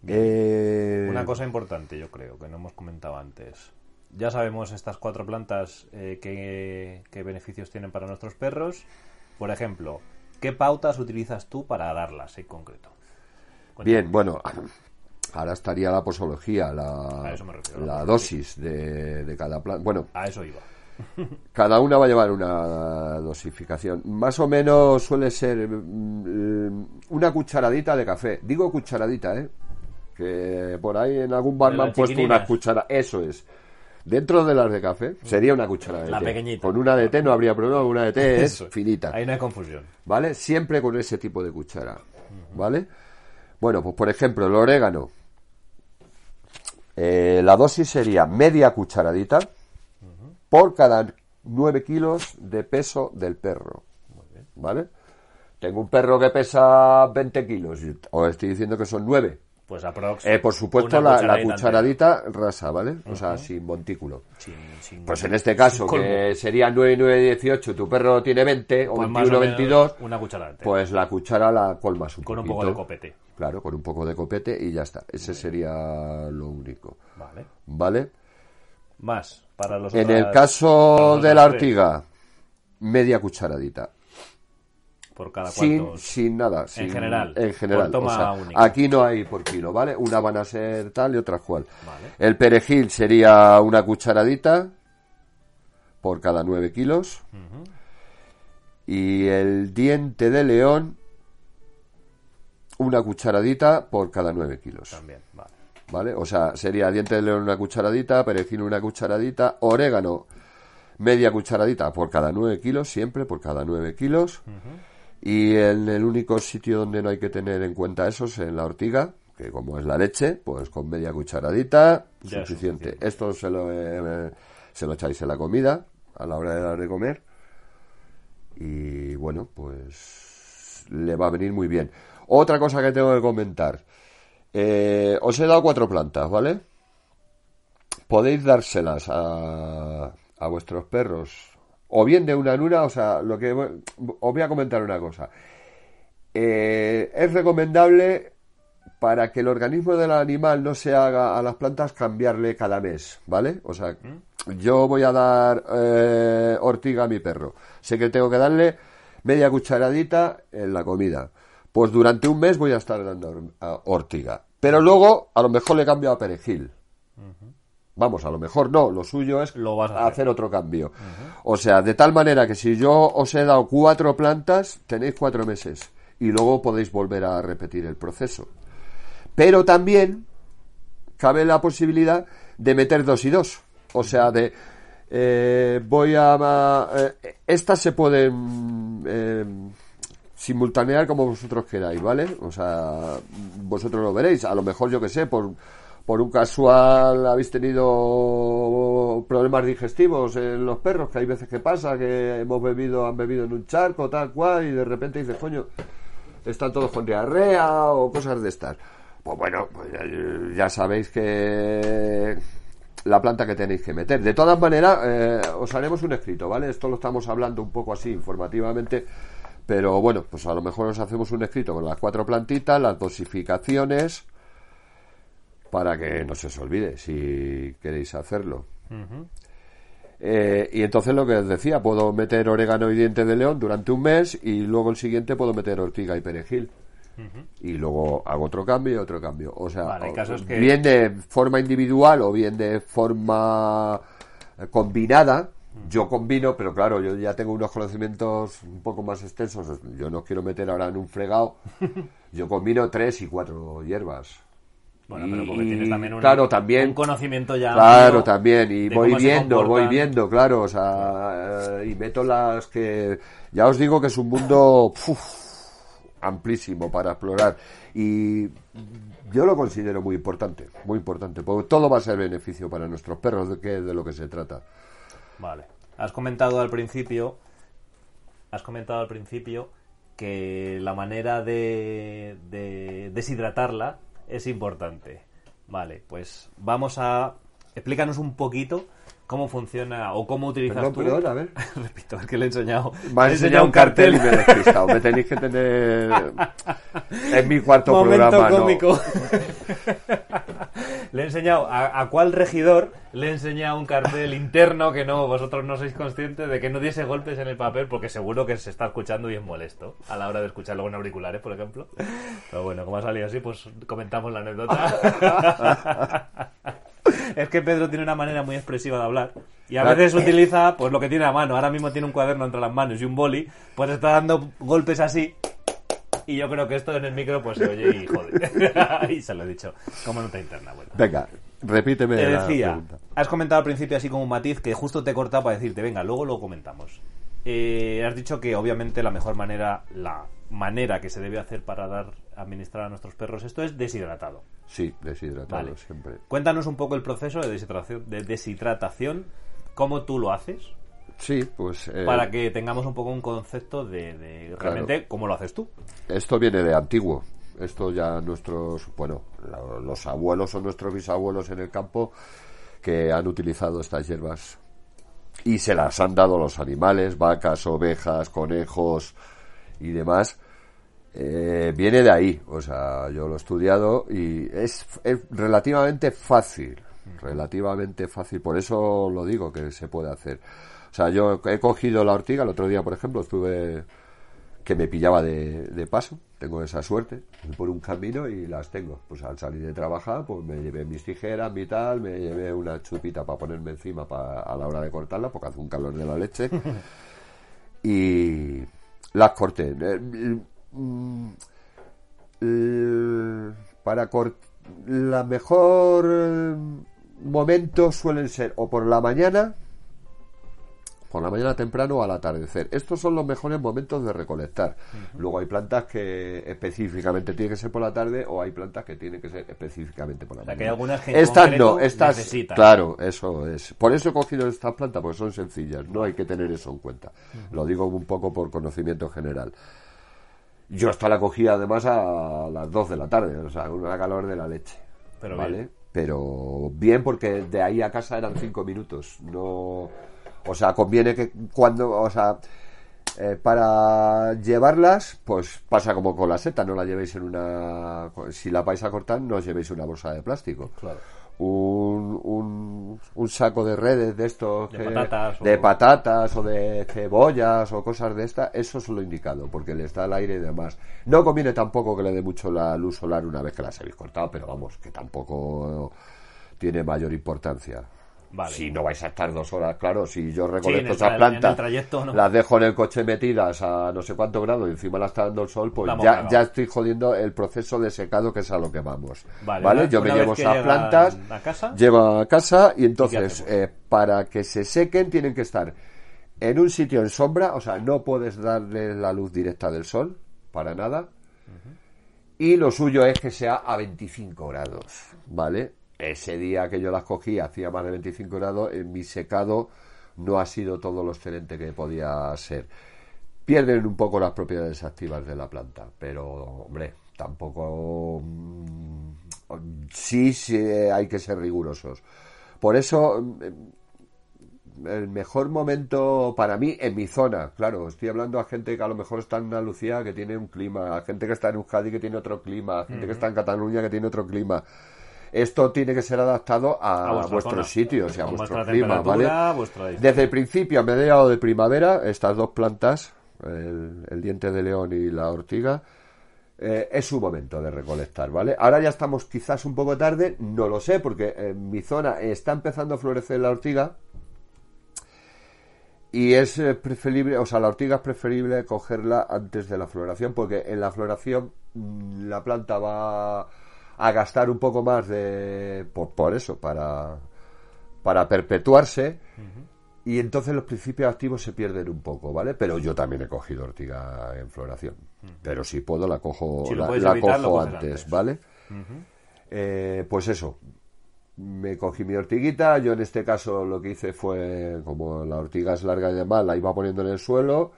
S4: Eh,
S3: Una cosa importante, yo creo, que no hemos comentado antes. Ya sabemos estas cuatro plantas eh, qué, qué beneficios tienen para nuestros perros. Por ejemplo, ¿qué pautas utilizas tú para darlas en concreto?
S4: Bien, bueno, ahora estaría la posología, la,
S3: refiero, la
S4: dosis de, de cada planta. Bueno,
S3: A eso iba.
S4: cada una va a llevar una dosificación. Más o menos suele ser mm, una cucharadita de café. Digo cucharadita, ¿eh? Que por ahí en algún bar me han puesto una cuchara. Eso es. Dentro de las de café sería una cucharada de
S3: La
S4: té.
S3: pequeñita.
S4: Con una de té no habría problema, una de té es finita.
S3: Ahí no hay confusión.
S4: ¿Vale? Siempre con ese tipo de cuchara. ¿Vale? Bueno, pues por ejemplo, el orégano. Eh, la dosis sería media cucharadita por cada 9 kilos de peso del perro. ¿Vale? Tengo un perro que pesa 20 kilos. Os estoy diciendo que son 9.
S3: Pues aprox.
S4: Eh, por supuesto, la, la
S3: cucharadita
S4: cucharadita rasa, ¿vale? O sea, sin montículo.
S3: Sin- sin-
S4: Pues en este caso, que serían 9, 9, 18, tu perro tiene 20 o
S3: Pues más
S4: 21,
S3: o menos
S4: 22,
S3: Una cuchara de té.
S4: pues la cuchara la colmas un
S3: con un
S4: poquito.
S3: poco de copete.
S4: Claro, con un poco de copete y ya está. Ese sería lo único.
S3: Vale.
S4: ¿Vale?
S3: Más. Para los
S4: En
S3: otras-
S4: el caso de la ortiga, media cucharadita.
S3: Por cada
S4: sin,
S3: cuantos.
S4: sin nada. sin-
S3: general,
S4: En general.
S3: por toma
S4: o sea,
S3: única.
S4: Aquí no hay por kilo, ¿vale? Una van a ser tal y otra cual.
S3: Vale.
S4: El perejil sería una cucharadita por cada 9 kilos. Y el diente de león, una cucharadita por cada 9 kilos.
S3: También, vale.
S4: ¿Vale? O sea, sería diente de león una cucharadita, perejil una cucharadita, orégano media cucharadita por cada 9 kilos, siempre por cada 9 kilos. Y en el único sitio donde no hay que tener en cuenta eso es en la ortiga, que como es la leche, pues con media cucharadita, suficiente.
S3: suficiente.
S4: Esto se lo, eh, se lo echáis en la comida, a la hora de dar de comer. Y bueno, pues le va a venir muy bien. Otra cosa que tengo que comentar. Eh, os he dado cuatro plantas, ¿vale? Podéis dárselas a, a vuestros perros. O bien de una en una, o sea, lo que os voy a comentar una cosa. Eh, es recomendable para que el organismo del animal no se haga a las plantas cambiarle cada mes, ¿vale? O sea, yo voy a dar eh, ortiga a mi perro. Sé que tengo que darle media cucharadita en la comida. Pues durante un mes voy a estar dando ortiga. Pero luego a lo mejor le cambio a perejil. Vamos, a lo mejor no, lo suyo es
S3: Lo vas a hacer.
S4: hacer otro cambio. O sea, de tal manera que si yo os he dado cuatro plantas, tenéis cuatro meses y luego podéis volver a repetir el proceso. Pero también cabe la posibilidad de meter dos y dos. O sea, de eh, voy a... eh, estas se pueden eh, simultanear como vosotros queráis, ¿vale? O sea, vosotros lo veréis. A lo mejor, yo que sé, por, por un casual habéis tenido problemas digestivos en los perros, que hay veces que pasa, que hemos bebido, han bebido en un charco, tal cual, y de repente dices, coño, están todos con diarrea o cosas de estas. Pues bueno, pues ya, sabéis que la planta que tenéis que meter. De todas maneras, eh, os haremos un escrito, ¿vale? Esto lo estamos hablando un poco así informativamente, pero bueno, pues a lo mejor os hacemos un escrito con las cuatro plantitas, las dosificaciones, para que no se os olvide si queréis hacerlo. Eh, y entonces lo que os decía, puedo meter orégano y diente de león durante un mes y luego el siguiente puedo meter ortiga y perejil. Y luego hago otro cambio y otro cambio. O sea,
S3: Vale, que-
S4: bien de forma individual o bien de forma eh, combinada. Yo combino, pero claro, yo ya tengo unos conocimientos un poco más extensos. Yo no quiero meter ahora en un fregado. Yo combino tres y cuatro hierbas.
S3: Bueno, pero
S4: Y-
S3: porque tienes también un,
S4: claro, también.
S3: un conocimiento ya.
S4: Claro, también. Y voy viendo, voy viendo, claro. O sea, eh, y meto las que. Ya os digo que es un mundo uf, amplísimo para explorar. Y yo lo considero muy importante, muy importante. Porque todo va a ser beneficio para nuestros perros, de que es de lo que se trata.
S3: Vale. Has comentado al principio. Has comentado al principio que la manera de, de deshidratarla es importante. Vale, pues vamos a. Explícanos un poquito cómo funciona o cómo utilizas
S4: Perdón,
S3: tú.
S4: perdón, a ver.
S3: Repito, es que le he enseñado.
S4: Me ha
S3: le he
S4: enseñado un cartel y me he despistado. Me tenéis que tener en mi cuarto
S3: Momento
S4: programa. no.
S3: le he enseñado a, a cuál regidor le he enseñado un cartel interno que no vosotros no sois conscientes de que no diese golpes en el papel porque seguro que se está escuchando y es molesto a la hora de escucharlo con auriculares, por ejemplo. Pero bueno, como ha salido así, pues comentamos la anécdota. es que Pedro tiene una manera muy expresiva de hablar y a veces utiliza pues lo que tiene a mano. Ahora mismo tiene un cuaderno entre las manos y un boli, pues está dando golpes así y yo creo que esto en el micro pues se oye y joder. y se lo he dicho. Como nota interna, bueno.
S4: Venga, repíteme.
S3: Te
S4: la
S3: decía,
S4: pregunta.
S3: has comentado al principio así como un matiz que justo te he cortado para decirte, venga, luego lo comentamos. Eh, has dicho que obviamente la mejor manera, la manera que se debe hacer para dar, administrar a nuestros perros esto es deshidratado.
S4: Sí, deshidratado
S3: Vale.
S4: siempre.
S3: Cuéntanos un poco el proceso de deshidratación, de deshidratación cómo tú lo haces,
S4: Sí, pues. eh,
S3: para que tengamos un poco un concepto de, de realmente cómo lo haces tú.
S4: Esto viene de antiguo. Esto ya nuestros, bueno, los abuelos o nuestros bisabuelos en el campo que han utilizado estas hierbas y se las han dado los animales, vacas, ovejas, conejos y demás. Eh, viene de ahí, o sea, yo lo he estudiado y es, es relativamente fácil, relativamente fácil, por eso lo digo que se puede hacer. O sea, yo he cogido la ortiga, el otro día, por ejemplo, estuve que me pillaba de, de paso, tengo esa suerte, voy por un camino y las tengo. Pues al salir de trabajar, pues me llevé mis tijeras, mi tal, me llevé una chupita para ponerme encima pa- a la hora de cortarla, porque hace un calor de la leche. y las corté. Eh, mm, eh, para cort la mejor eh, momentos suelen ser o por la mañana por la mañana temprano o al atardecer. Estos son los mejores momentos de recolectar. Luego hay plantas que específicamente tienen que ser por la tarde o hay plantas que tienen que ser específicamente por la
S3: O sea,
S4: mañana.
S3: que hay algunas que
S4: estas no, estas
S3: necesitan.
S4: claro, eso es. Por eso he cogido estas plantas porque son sencillas, no hay que tener eso en cuenta. Lo digo un poco por conocimiento general. Yo hasta la cogí además a las 2 de la tarde, o sea, una calor de la leche.
S3: Pero
S4: ¿vale?
S3: bien.
S4: Pero bien porque de ahí a casa eran 5 minutos. No, o sea, conviene que cuando, o sea, eh, para llevarlas, pues pasa como con la seta, no la llevéis en una, si la vais a cortar, no os llevéis una bolsa de plástico.
S3: Claro.
S4: Un, un, un saco de redes de estos
S3: De
S4: que-
S3: patatas o-
S4: de patatas o de cebollas o cosas de estas, eso es lo indicado, porque les da el aire y demás. No conviene tampoco que le dé mucho la luz solar una vez que las habéis cortado, pero vamos, que tampoco tiene mayor importancia.
S3: Vale.
S4: Si no vais a estar dos horas, claro, si yo recolecto esas plantas, las dejo en el coche metidas a no sé cuánto grado y encima las está dando el sol, pues ya, estoy jodiendo el proceso de secado que es a lo que vamos.
S3: Vale,
S4: yo me llevo esas plantas,
S3: a casa,
S4: llevo a casa y entonces eh, para que se sequen tienen que estar en un sitio en sombra, o sea, no puedes darle la luz directa del sol, para nada. Y lo suyo es que sea a 25 grados, ¿vale? Ese día que yo las cogí hacía más de 25 grados, en mi secado no ha sido todo lo excelente que podía ser. Pierden un poco las propiedades activas de la planta, pero, hombre, tampoco... mm, Sí, sí, hay que ser rigurosos. Por eso, mm, el mejor momento para mí en mi zona, claro, estoy hablando a gente que a lo mejor está en Andalucía que tiene un clima, a gente que está en Euskadi que tiene otro clima, a gente que está en Cataluña que tiene otro clima. Esto tiene que ser adaptado a, vuestros sitios y a
S3: Con
S4: vuestro
S3: vuestra
S4: clima, ¿vale? Desde el principio, a mediados de primavera, estas dos plantas, el, el diente de león y la ortiga, eh, es su momento de recolectar, ¿vale? Ahora ya estamos quizás un poco tarde, no lo sé, porque en mi zona está empezando a florecer la ortiga y es eh, preferible, o sea, la ortiga es preferible cogerla antes de la floración, porque en la floración mm, la planta va a gastar un poco más de, por, por eso, para, para perpetuarse. Y entonces los principios activos se pierden un poco, ¿vale? Pero yo también he cogido ortiga en floración. Pero si puedo la cojo,
S3: Si
S4: la,
S3: evitar,
S4: cojo antes. ¿vale? Eh, pues eso. Me cogí mi ortiguita. Yo en este caso lo que hice fue, como la ortiga es larga y demás, la iba poniendo en el suelo.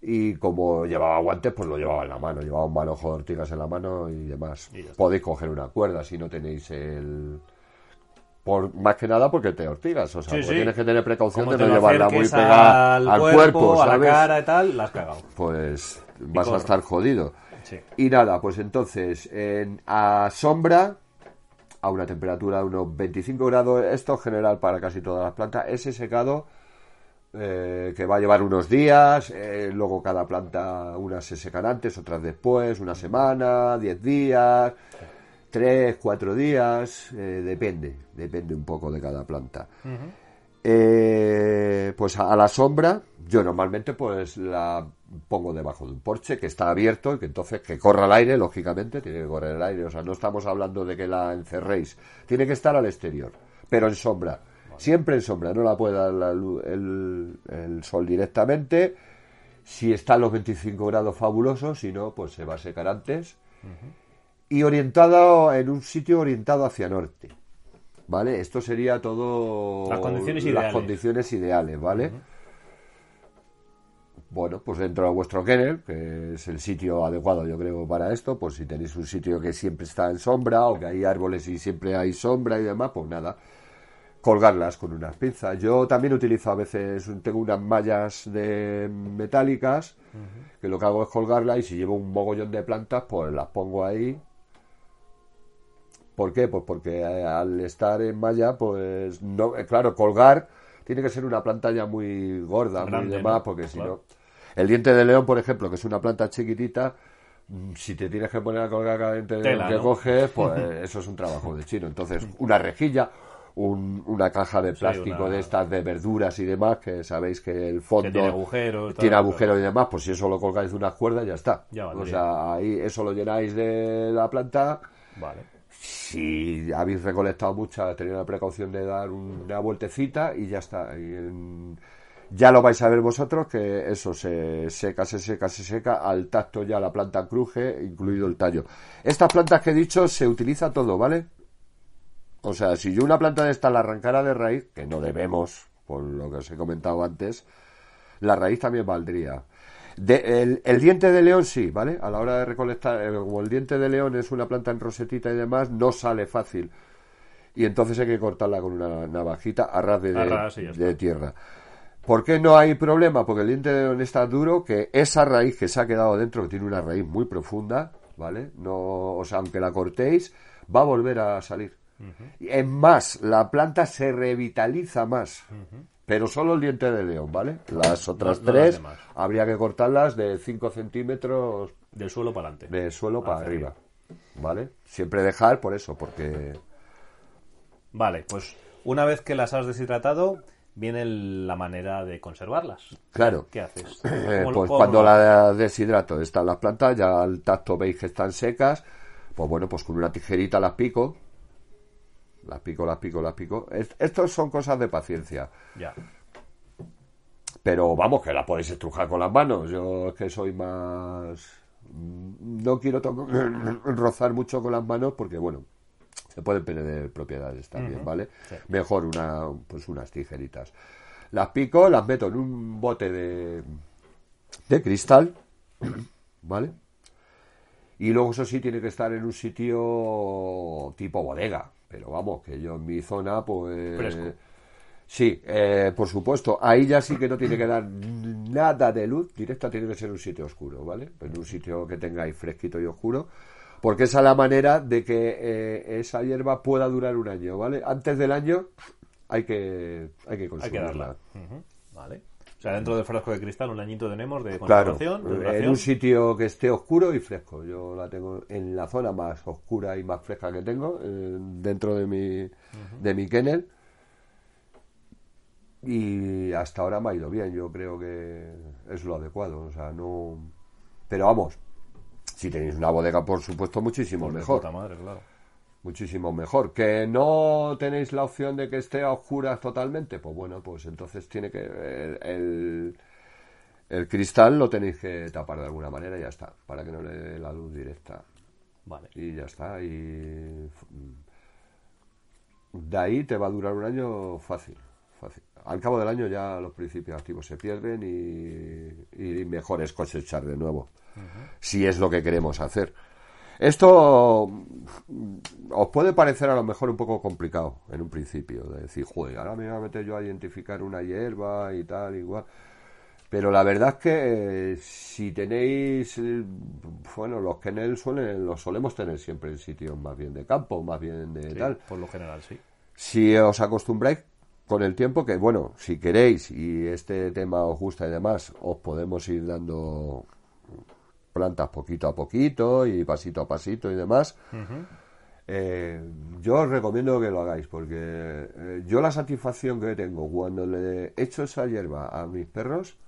S4: Y como llevaba guantes, pues lo llevaba en la mano. Llevaba un manojo de ortigas en la mano y demás.
S3: Y.
S4: Podéis coger una cuerda si no tenéis el, por más que nada porque te ortigas, o sea,
S3: Sí,
S4: porque
S3: sí.
S4: tienes que tener precaución de no llevarla muy pegada
S3: al,
S4: al,
S3: cuerpo,
S4: cuerpo,
S3: a la cara y tal, la has cagado.
S4: Pues vas a estar jodido.
S3: Sí.
S4: Y nada, pues entonces, en, a sombra, a una temperatura de unos 25 grados, esto es general para casi todas las plantas, ese secado eh, que va a llevar unos días, eh, luego cada planta, unas se secan antes, otras después, una semana, 10 días, 3, 4 días, eh, depende, depende un poco de cada planta. Eh, pues a, a la sombra, yo normalmente pues la pongo debajo de un porche que está abierto y que entonces que corra el aire, lógicamente, tiene que correr el aire, o sea, no estamos hablando de que la encerréis, tiene que estar al exterior, pero en sombra, siempre en sombra, no la puede dar la luz- el, el sol directamente, si está a los 25 grados fabulosos, si no, pues se va a secar antes, y orientado en un sitio orientado hacia norte. ¿Vale? Esto sería todo
S3: Las condiciones
S4: las
S3: ideales.
S4: condiciones ideales, ¿vale? Bueno, pues dentro de vuestro kennel, que es el sitio adecuado, yo creo, para esto, pues si tenéis un sitio que siempre está en sombra o que hay árboles y siempre hay sombra y demás, pues nada, colgarlas con unas pinzas. Yo también utilizo a veces, tengo unas mallas de metálicas, que lo que hago es colgarlas y si llevo un mogollón de plantas, pues las pongo ahí. ¿Por qué? Pues porque eh, al estar en malla, pues no, eh, claro, colgar tiene que ser una planta ya muy gorda, muy
S3: Grande,
S4: demás,
S3: ¿no?
S4: porque si no... El diente de león, por ejemplo, que es una planta chiquitita, mm, si te tienes que poner a colgar cada diente de león que
S3: ¿no?
S4: coges, pues eso es un trabajo de chino. Entonces, una rejilla, un- una caja de plástico
S3: una-
S4: de estas de verduras y demás, que sabéis que el fondo
S3: Que tiene agujeros,
S4: tiene agujeros y demás, pues si eso lo colgáis de unas cuerdas, ya está.
S3: Ya
S4: o sea, ahí eso lo llenáis de la planta.
S3: Vale.
S4: Si habéis recolectado mucha, tenéis la precaución de dar una vueltecita y ya está. Y en- ya lo vais a ver vosotros que eso se seca, se seca, se seca. Al tacto ya la planta cruje, incluido el tallo. Estas plantas que he dicho se utiliza todo, ¿vale? O sea, si yo una planta de esta la arrancara de raíz, que no debemos, por lo que os he comentado antes, la raíz también valdría. De- el, el diente de león sí, ¿vale? A la hora de recolectar, eh, como el diente de león es una planta en rosetita y demás, no sale fácil. Y entonces hay que cortarla con una navajita a ras de,
S3: A ras
S4: de tierra. ¿Por qué no hay problema? Porque el diente de león está duro, que esa raíz que se ha quedado dentro, que tiene una raíz muy profunda, ¿vale? No, o sea, aunque la cortéis, va a volver a salir. Es más, la planta se revitaliza más. Pero solo el diente de león, ¿vale? Las otras
S3: no las
S4: tres habría que cortarlas de 5 centímetros
S3: Del suelo para adelante.
S4: de suelo para arriba. ¿Vale? Siempre dejar por eso, porque
S3: Vale, pues una vez que las has deshidratado, viene la manera de conservarlas.
S4: Claro.
S3: ¿Qué haces?
S4: Eh,
S3: ¿Cómo lo-
S4: pues cuando
S3: lo-
S4: la deshidrato están las plantas, ya al tacto veis que están secas, pues bueno, pues con una tijerita las pico, las pico, las pico, las pico. Es- Estos son cosas de paciencia,
S3: Ya.
S4: pero vamos, que las podéis estrujar con las manos. Yo es que soy más... No quiero rozar mucho con las manos porque, bueno, se pueden perder propiedades también, ¿vale? Mejor una, pues unas tijeritas. Las pico, las meto en un bote de, de cristal, ¿vale? Y luego eso sí tiene que estar en un sitio tipo bodega. Pero vamos, que yo en mi zona, pues...
S3: Fresco.
S4: Sí, eh, por supuesto. Ahí ya sí que no tiene que dar nada de luz directa, tiene que ser un sitio oscuro, ¿vale? En un sitio que tengáis fresquito y oscuro. Porque esa es la manera de que eh, esa hierba pueda durar un año, ¿vale? Antes del año hay que, hay que
S3: Hay que
S4: consumirla.
S3: darla. Vale. O sea, dentro del frasco de cristal un añito tenemos de
S4: Claro,
S3: conservación, de
S4: en un sitio que esté oscuro y fresco. Yo la tengo en la zona más oscura y más fresca que tengo, eh, dentro de mi, de mi kennel. Y hasta ahora me ha ido bien, yo creo que es lo adecuado. O sea, no. Pero vamos, si tenéis una bodega, por supuesto, muchísimo
S3: de
S4: mejor.
S3: puta madre, claro.
S4: Muchísimo mejor. Que no tenéis la opción de que esté a oscuras totalmente, pues bueno, pues entonces tiene que. El, el, el cristal lo tenéis que tapar de alguna manera y ya está, para que no le dé la luz directa.
S3: Vale.
S4: Y ya está. Y. De ahí te va a durar un año fácil. fácil. Al cabo del año ya los principios activos se pierden y, y mejor es cosechar de nuevo. Si es lo que queremos hacer. Esto mm, os puede parecer a lo mejor un poco complicado en un principio, de decir, joder, ahora me voy a meter yo a identificar una hierba y tal, igual. Pero la verdad es que eh, si tenéis, eh, bueno, los kennels suelen, los solemos tener siempre en sitios más bien de campo, más bien de
S3: Sí,
S4: tal.
S3: por lo general, sí.
S4: Si os acostumbráis con el tiempo, que bueno, si queréis y este tema os gusta y demás, os podemos ir dando plantas poquito a poquito y pasito a pasito y demás. Eh, yo os recomiendo que lo hagáis porque eh, yo la satisfacción que tengo cuando le echo esa hierba a mis perros,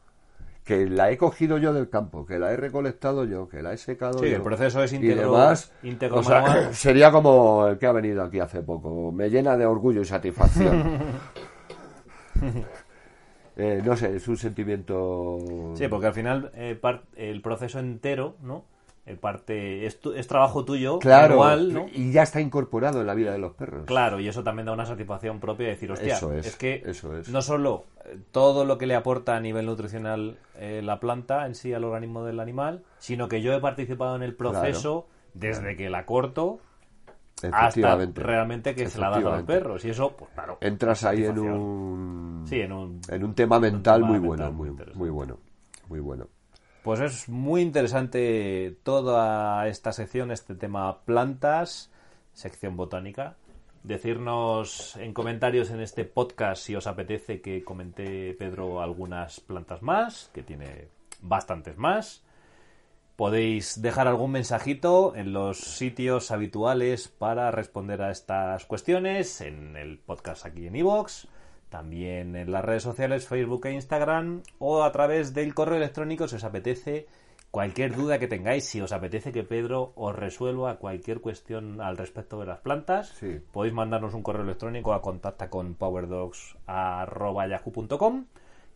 S4: que la he cogido yo del campo, que la he recolectado yo, que la he secado
S3: Sí,
S4: yo
S3: el proceso es
S4: y
S3: íntegro-
S4: demás,
S3: íntegro
S4: o sea,
S3: manual.
S4: sería como el que ha venido aquí hace poco. Me llena de orgullo y satisfacción. Eh, no sé, es un sentimiento.
S3: Sí, porque al final eh, el proceso entero, ¿no? Eh, parte es, tu- es trabajo tuyo,
S4: Claro,
S3: manual, ¿no?
S4: y ya está incorporado en la vida de los perros.
S3: Claro, y eso también da una satisfacción propia de decir, hostia,
S4: Eso es,
S3: que
S4: eso es.
S3: no solo eh, todo lo que le aporta a nivel nutricional eh, la planta en sí al organismo del animal, sino que yo he participado en el proceso desde que la corto hasta
S4: Efectivamente.
S3: realmente que se la das a los perros. Y eso, pues claro.
S4: Entras ahí en un.
S3: Sí, en un...
S4: en un tema mental
S3: tema
S4: muy
S3: mental
S4: bueno,
S3: muy
S4: muy bueno. Muy bueno.
S3: Pues es muy interesante toda esta sección, este tema plantas, sección botánica. Decirnos en comentarios en este podcast si os apetece que comente Pedro algunas plantas más, que tiene bastantes más. Podéis dejar algún mensajito en los sitios habituales para responder a estas cuestiones, en el podcast aquí en iVoox, también en las redes sociales Facebook e Instagram, o a través del correo electrónico si os apetece cualquier duda que tengáis, si os apetece que Pedro os resuelva cualquier cuestión al respecto de las plantas,
S4: Sí.
S3: podéis mandarnos un correo electrónico a contacta con powerdogs.yahoo.com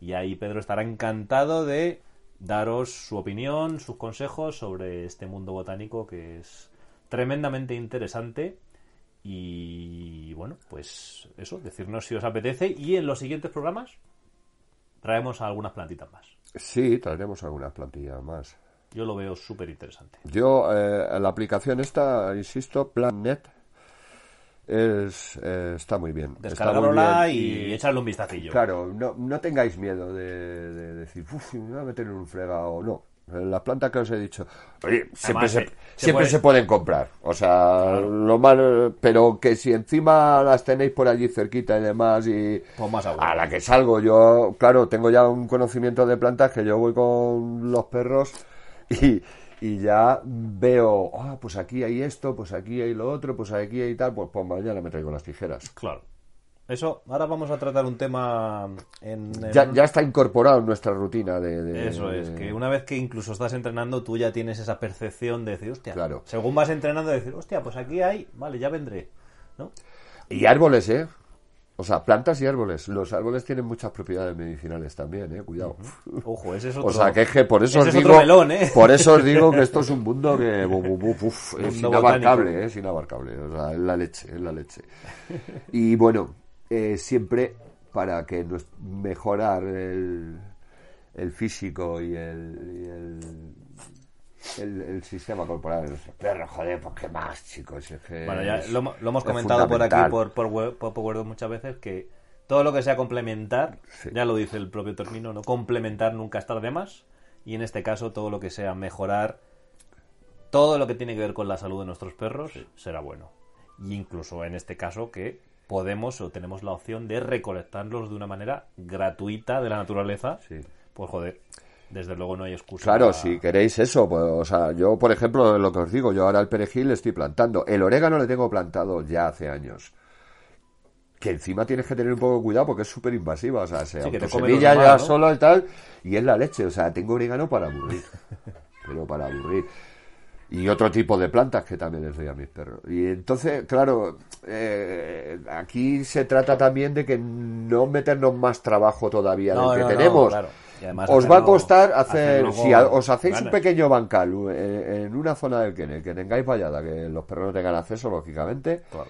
S3: y ahí Pedro estará encantado de daros su opinión, sus consejos sobre este mundo botánico que es tremendamente interesante. Y bueno, pues eso, decirnos si os apetece. Y en los siguientes programas traemos algunas plantitas más.
S4: Sí, traeremos algunas plantillas más.
S3: Yo lo veo súper interesante.
S4: Yo, eh, la aplicación esta, insisto, Planet, es, eh, está muy bien.
S3: Descargarla y, echarle un vistacillo.
S4: Claro, no, no tengáis miedo de, de decir, uff, me voy a meter en un fregado. No. Las plantas que os he dicho, oye, siempre,
S3: Además,
S4: se,
S3: se- se
S4: siempre
S3: puede-
S4: se pueden comprar. O sea, lo mal, pero que si encima las tenéis por allí cerquita y demás, y
S3: Pues más
S4: a la que salgo, yo, claro, tengo ya un conocimiento de plantas que yo voy con los perros y, y ya veo, ah, pues aquí hay esto, pues aquí hay lo otro, pues aquí hay tal, pues, pues mañana me traigo las tijeras.
S3: Claro. Eso, ahora vamos a tratar un tema en... en
S4: Ya, ya está incorporado en nuestra rutina de... de-
S3: Eso es, que una vez que incluso estás entrenando, tú ya tienes esa percepción de decir, hostia,
S4: Claro.
S3: según vas entrenando, decir, hostia, pues aquí hay, vale, ya vendré, ¿no?
S4: Y árboles, ¿eh? O sea, plantas y árboles. Los árboles tienen muchas propiedades medicinales también, ¿eh? Cuidado.
S3: Ojo, ese es otro...
S4: O sea, que es que por eso os
S3: es
S4: digo...
S3: melón, ¿eh?
S4: Por eso os digo que esto es un mundo que... uf, es
S3: Mundo
S4: inabarcable,
S3: botánico.
S4: ¿eh? Es inabarcable. O sea, es la leche, es la leche. Y bueno, eh, siempre para que nos mejorar el, el físico y el... y el el, el sistema corporal de nuestros perros, joder, pues qué más, chicos. es que
S3: Bueno, ya
S4: es-
S3: lo, hemos- lo hemos comentado por aquí, por, por, por Dog muchas veces, que todo lo que sea complementar,
S4: Sí.
S3: ya lo dice el propio término, ¿no? Complementar nunca estar de más. Y en este caso, todo lo que sea mejorar, todo lo que tiene que ver con la salud de nuestros perros, será bueno. Y incluso en este caso, que podemos o tenemos la opción de recolectarlos de una manera gratuita de la naturaleza,
S4: Sí.
S3: pues joder, desde luego no hay excusa.
S4: Claro,
S3: para-
S4: si queréis eso, pues, o sea, yo, por ejemplo, lo que os digo, yo ahora el perejil le estoy plantando. El orégano le tengo plantado ya hace años. Que encima tienes que tener un poco de cuidado porque es súper invasiva, o sea, se
S3: Sí,
S4: ya sola y tal, y es la leche, o sea, tengo orégano para aburrir. pero para aburrir. Y otro tipo de plantas que también les doy a mis perros. Y entonces, claro, eh, aquí se trata también de que no meternos más trabajo todavía
S3: No,
S4: del que
S3: no,
S4: tenemos.
S3: claro. Y además
S4: os va a costar hacer, si a- os hacéis un pequeño bancal eh, en una zona del Kennel, que tengáis vallada, que los perros no tengan acceso, lógicamente,
S3: Claro.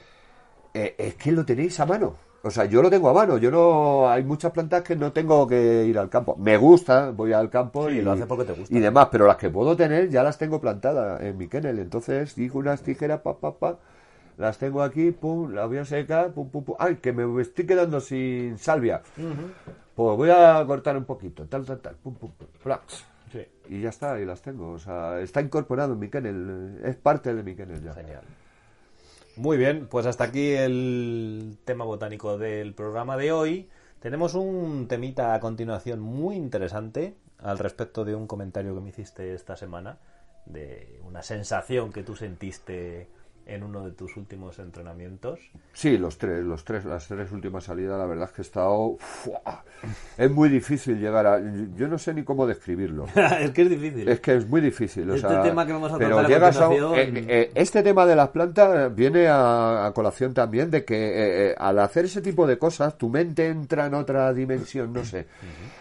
S4: eh, es que lo tenéis a mano. O sea, yo lo tengo a mano. Yo no. Hay muchas plantas que no tengo que ir al campo. Me gusta, voy al campo
S3: Sí,
S4: y
S3: lo haces porque te gusta.
S4: Y demás, pero las que puedo tener ya las tengo plantadas en mi kennel. Entonces, digo unas tijeras, pa, pa, pa. Las tengo aquí, pum, las voy a secar, pum, pum, pum. Ay, que me estoy quedando sin salvia. Pues voy a cortar un poquito, tal, tal, tal, pum, pum, pum, flax.
S3: Sí.
S4: Y ya está, y las tengo. O sea, está incorporado en mi kennel. Es parte de mi kennel ya.
S3: Genial. Muy bien, pues hasta aquí el tema botánico del programa de hoy. Tenemos un temita a continuación muy interesante al respecto de un comentario que me hiciste esta semana, de una sensación que tú sentiste en uno de tus últimos entrenamientos.
S4: Sí, los tres, los tres, las tres últimas salidas, la verdad es que he estado. ¡fua! Es muy difícil llegar a. Yo no sé ni cómo describirlo.
S3: es que es difícil.
S4: Es que es muy difícil. o
S3: Este
S4: sea,
S3: tema que vamos a
S4: pero llegas a eh, eh, este tema de las plantas viene a, a colación también de que eh, eh, al hacer ese tipo de cosas tu mente entra en otra dimensión, no sé.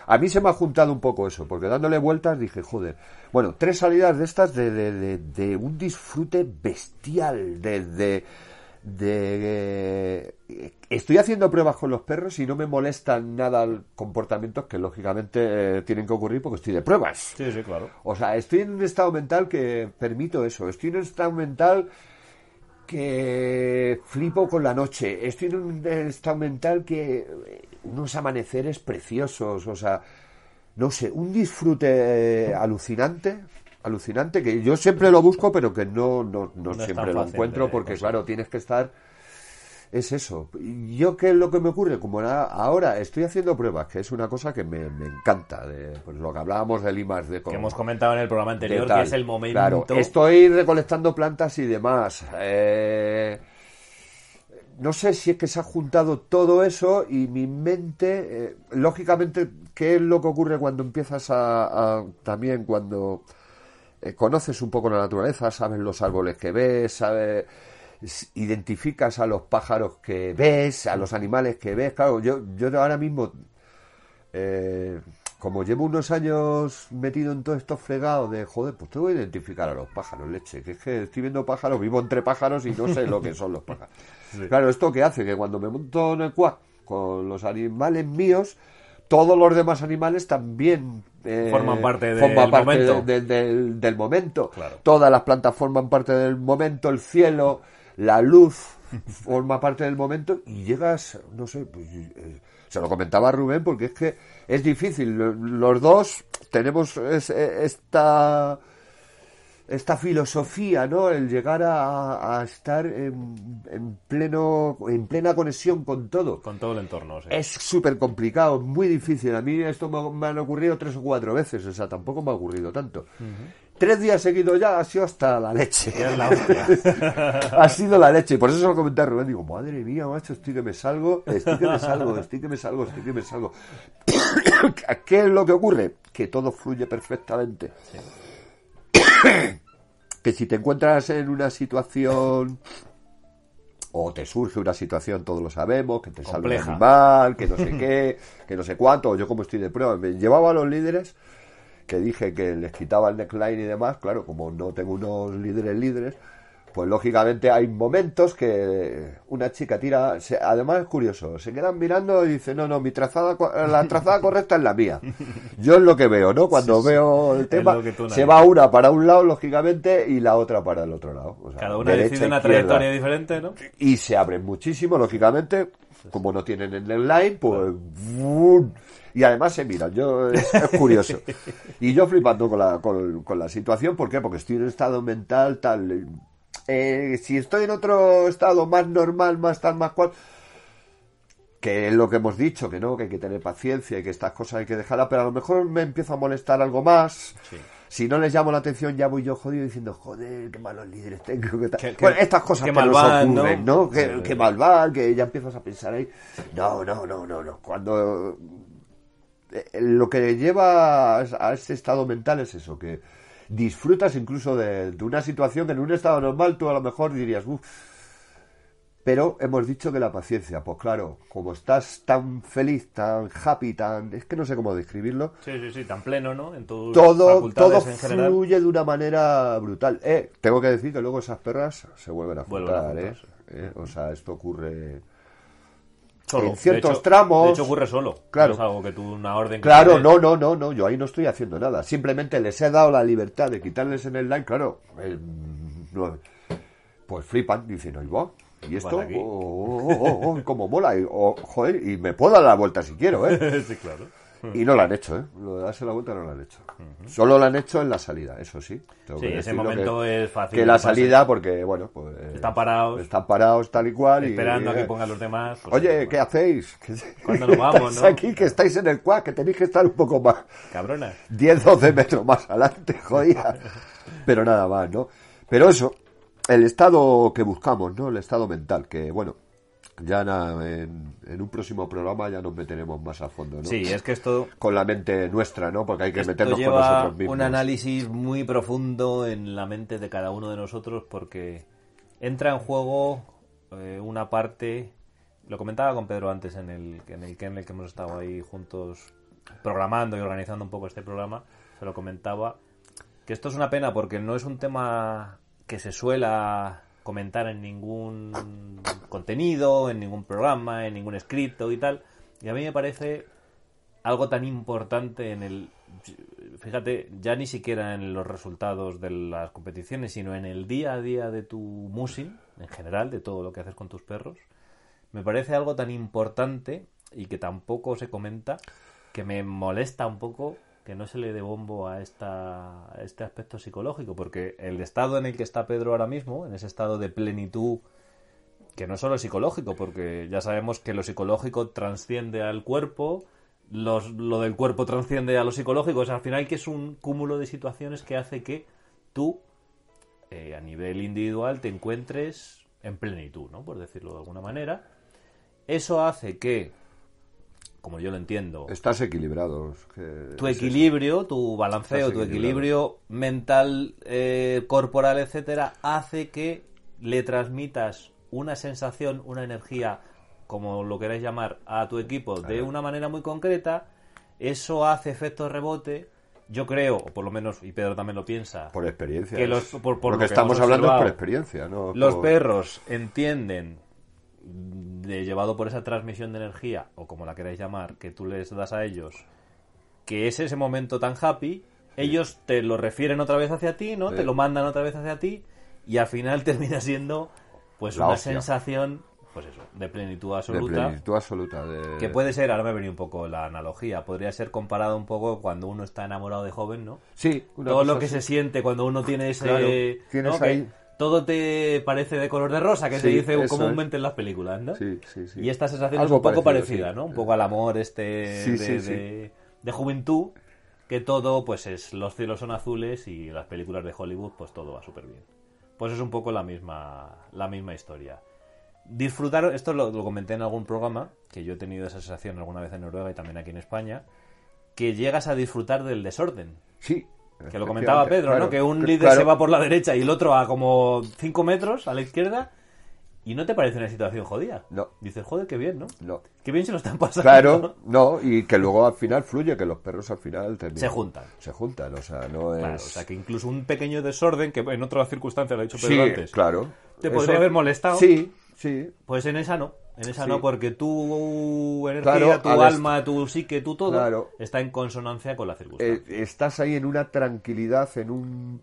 S4: A mí se me ha juntado un poco eso, porque dándole vueltas dije, joder, bueno, tres salidas de estas de, de- de- de un disfrute bestial, de... eh, estoy haciendo pruebas con los perros y no me molestan nada comportamientos que lógicamente eh, tienen que ocurrir porque estoy de pruebas.
S3: Sí, sí, claro.
S4: O sea, estoy en un estado mental que permito eso. Estoy en un estado mental que flipo con la noche. Estoy en un estado mental que unos amaneceres preciosos. O sea, no sé, un disfrute eh, alucinante. Alucinante, que yo siempre lo busco, pero que no, no, no siempre lo encuentro,
S3: de
S4: porque claro, tienes que estar es eso. ¿Yo qué es lo que me ocurre? Como ahora- estoy haciendo pruebas, que es una cosa que me, me encanta, de, pues lo que hablábamos del I más D
S3: Que hemos comentado en el programa
S4: de
S3: anterior, que es el momento.
S4: Claro, estoy recolectando plantas y demás. Eh, no sé si es que se ha juntado todo eso y mi mente, eh, lógicamente, ¿qué es lo que ocurre cuando empiezas a, a- también cuando eh, conoces un poco la naturaleza, sabes los árboles que ves, sabes identificas a los pájaros que ves, a los animales que ves. Claro, yo, yo ahora mismo eh, como llevo unos años metido en todo esto fregado de joder, pues tengo que identificar a los pájaros, leche, que es que estoy viendo pájaros, vivo entre pájaros y no sé lo que son los pájaros. Claro, esto que hace que cuando me monto en el quad con los animales míos, todos los demás animales también eh,
S3: Forman parte del
S4: forman parte
S3: momento.
S4: de- de- del, del momento.
S3: Claro.
S4: Todas las plantas forman parte del momento, el cielo, la luz forma parte del momento y llegas, no sé, pues, eh, se lo comentaba a Rubén porque es que es difícil. Lo- Los dos tenemos es- eh, esta esta filosofía, ¿no? El llegar a, a estar en, en pleno en plena conexión con todo.
S3: Con todo el entorno. sí.
S4: Es súper complicado, muy difícil. A mí esto me, me han ocurrido tres o cuatro veces, o sea, tampoco me ha ocurrido tanto. Tres días seguidos ya ha sido hasta la leche.
S3: La
S4: ha sido la leche. Y por eso se lo comenté a Rubén. Digo, madre mía, macho, estoy que me salgo, estoy que me salgo, estoy que me salgo, estoy que me salgo. ¿Qué es lo que ocurre? Que todo fluye perfectamente. Que si te encuentras en una situación o te surge una situación, todos lo sabemos, que te sale un animal, que no sé qué, que no sé cuánto, o yo como estoy de prueba, me llevaba a los líderes que dije que les quitaba el neckline y demás, claro, como no tengo unos líderes líderes, pues lógicamente hay momentos que una chica tira, se- además es curioso, se quedan mirando y dice, no, no, mi trazada, la trazada correcta es la mía. Yo es lo que veo, ¿no? Cuando veo el tema, se va una para un lado, lógicamente, y la otra para el otro lado. O sea,
S3: Cada una
S4: derecha,
S3: decide una trayectoria diferente, ¿no?
S4: Y se abren muchísimo, lógicamente, como no tienen el line, pues... ¡vum! Y además se miran, yo, es, es curioso. Y yo flipando con la, con, con la situación, ¿por qué? Porque estoy en un estado mental tal... eh, si estoy en otro estado más normal, más tal, más cual... Que es lo que hemos dicho, que no, que hay que tener paciencia y que estas cosas hay que dejarlas, pero a lo mejor me empiezo a molestar algo más. Si no les llamo la atención, ya voy yo jodido diciendo, joder, qué malos líderes tengo. Que tal.
S3: Qué-
S4: Bueno, estas cosas que
S3: mal
S4: nos
S3: van,
S4: ocurren,
S3: ¿no?
S4: ¿no? Que,
S3: Sí.
S4: que mal van, que ya empiezas a pensar ahí. No, no, no, no, no. Cuando eh, lo que lleva a este estado mental es eso, que disfrutas incluso de, de una situación que en un estado normal tú a lo mejor dirías, uff. Pero hemos dicho que la paciencia, pues claro, como estás tan feliz, tan happy, tan... Es que no sé cómo describirlo.
S3: Sí, sí, sí, tan pleno, ¿no? En tus
S4: Todo, todo
S3: en general.
S4: fluye de una manera brutal. Eh, tengo que decir que luego esas perras se vuelven a
S3: Vuelven a
S4: juntar, ¿eh? Eh, O sea, esto ocurre...
S3: Solo.
S4: en ciertos
S3: De hecho-
S4: tramos-
S3: De hecho, ocurre solo.
S4: Claro.
S3: No es algo que tú, una orden que
S4: Claro,
S3: tienes-
S4: no, no, no, no, yo ahí no estoy haciendo nada. Simplemente les he dado la libertad de quitarles en el line, claro. eh, no, pues flipan, dicen, oye, va, ¿y esto? Oh, oh, oh, oh, como mola. Y, joder, y me puedo dar la vuelta si quiero, ¿eh?
S3: sí, claro.
S4: Y no la han hecho, ¿eh? Lo de darse la vuelta no la han hecho. Solo la han hecho en la salida, eso sí. Tengo
S3: Sí,
S4: que
S3: ese momento
S4: que,
S3: es fácil.
S4: Que la salida, porque, bueno, pues... eh,
S3: Están parados.
S4: Están parados tal y cual. y-
S3: Esperando a que
S4: eh,
S3: pongan los demás. pues,
S4: Oye, ¿qué hacéis?
S3: ¿Cuándo nos vamos, no?
S4: aquí, que estáis en el cuac, que tenéis que estar un poco más...
S3: Cabronas.
S4: 10, 12 metros más adelante, jodida. Pero nada más, ¿no? Pero eso, el estado que buscamos, ¿no? El estado mental, que bueno, ya na- en, en un próximo programa ya nos meteremos más a fondo, ¿no?
S3: Sí, es que esto,
S4: Con la mente nuestra, ¿no? Porque hay que meternos con nosotros mismos.
S3: un análisis muy profundo en la mente de cada uno de nosotros porque entra en juego eh, una parte, lo comentaba con Pedro antes en el, en el que en el que hemos estado ahí juntos programando y organizando un poco este programa, se lo comentaba que esto es una pena porque no es un tema que se suela comentar en ningún contenido, en ningún programa, en ningún escrito y tal. Y a mí me parece algo tan importante en el fíjate ya ni siquiera en los resultados de las competiciones sino en el día a día de tu musing en general de todo lo que haces con tus perros me parece algo tan importante y que tampoco se comenta que me molesta un poco que no se le dé bombo a, esta, a este aspecto psicológico porque el estado en el que está Pedro ahora mismo en ese estado de plenitud que no solo es psicológico, porque ya sabemos que lo psicológico transciende al cuerpo, lo del cuerpo transciende a lo psicológico, o sea, al final que es un cúmulo de situaciones que hace que tú, eh, a nivel individual, te encuentres en plenitud, ¿no? Por decirlo de alguna manera. Eso hace que, como yo lo entiendo,
S4: Estás equilibrado.
S3: tu
S4: es
S3: equilibrio, tu balanceo, tu equilibrio mental, eh, corporal, etcétera, hace que le transmitas una sensación, una energía, como lo queráis llamar, a tu equipo de una manera muy concreta. Eso hace efecto rebote. Yo creo, o por lo menos, y Pedro también lo piensa,
S4: Por experiencia.
S3: que los-
S4: es-
S3: por- por
S4: lo
S3: lo
S4: que
S3: que
S4: estamos hablando es por experiencia, ¿no?
S3: los
S4: por-
S3: perros entienden, de, llevado por esa transmisión de energía, o como la queráis llamar, que tú les das a ellos, que es ese momento tan happy, ellos te lo refieren otra vez hacia ti, ¿no?
S4: Sí.
S3: Te lo mandan otra vez hacia ti, y al final termina siendo, pues,
S4: La
S3: una
S4: hostia.
S3: sensación, pues eso, de plenitud
S4: De
S3: absoluta.
S4: plenitud absoluta. de-
S3: Que puede ser, ahora me ha venido un poco la analogía, podría ser comparado un poco cuando uno está enamorado de joven, ¿no?
S4: Sí,
S3: todo lo que
S4: así.
S3: se siente cuando uno tiene ese
S4: Claro, tienes
S3: ¿no? Que
S4: ahí-
S3: todo te parece de color de rosa que se
S4: Sí,
S3: dice comúnmente en las películas ¿no?
S4: Sí, sí, sí.
S3: y esta sensación
S4: Algo
S3: es un poco
S4: parecido,
S3: parecida. ¿no? un poco al amor este
S4: Sí,
S3: de,
S4: sí, sí.
S3: de- de juventud que todo pues es los cielos son azules y las películas de Hollywood pues todo va súper bien pues es un poco la misma la misma historia disfrutar esto lo, lo comenté en algún programa que yo he tenido esa sensación alguna vez en Noruega y también aquí en España que llegas a disfrutar del desorden
S4: Sí.
S3: Que lo comentaba Pedro, ¿no? Que un líder
S4: claro,
S3: se va por la derecha y el otro a como 5 metros a la izquierda y no te parece una situación jodida.
S4: No.
S3: Dices, joder, qué bien, ¿no?
S4: No.
S3: Qué bien se lo están pasando.
S4: Claro, no, y que luego al final fluye, que los perros al final terminan.
S3: Se juntan.
S4: Se juntan, o sea, no es.
S3: Claro, o sea, que incluso un pequeño desorden, que en otras circunstancias lo ha dicho
S4: Sí,
S3: Pedro antes,
S4: claro.
S3: te podría haber molestado.
S4: Sí, sí.
S3: pues en esa no. En esa
S4: Sí.
S3: no, porque tu energía,
S4: Claro,
S3: tu
S4: al
S3: alma, tu psique, tu todo,
S4: Claro.
S3: está en consonancia con la
S4: Eh,
S3: circunstancia.
S4: estás ahí en una tranquilidad, en un.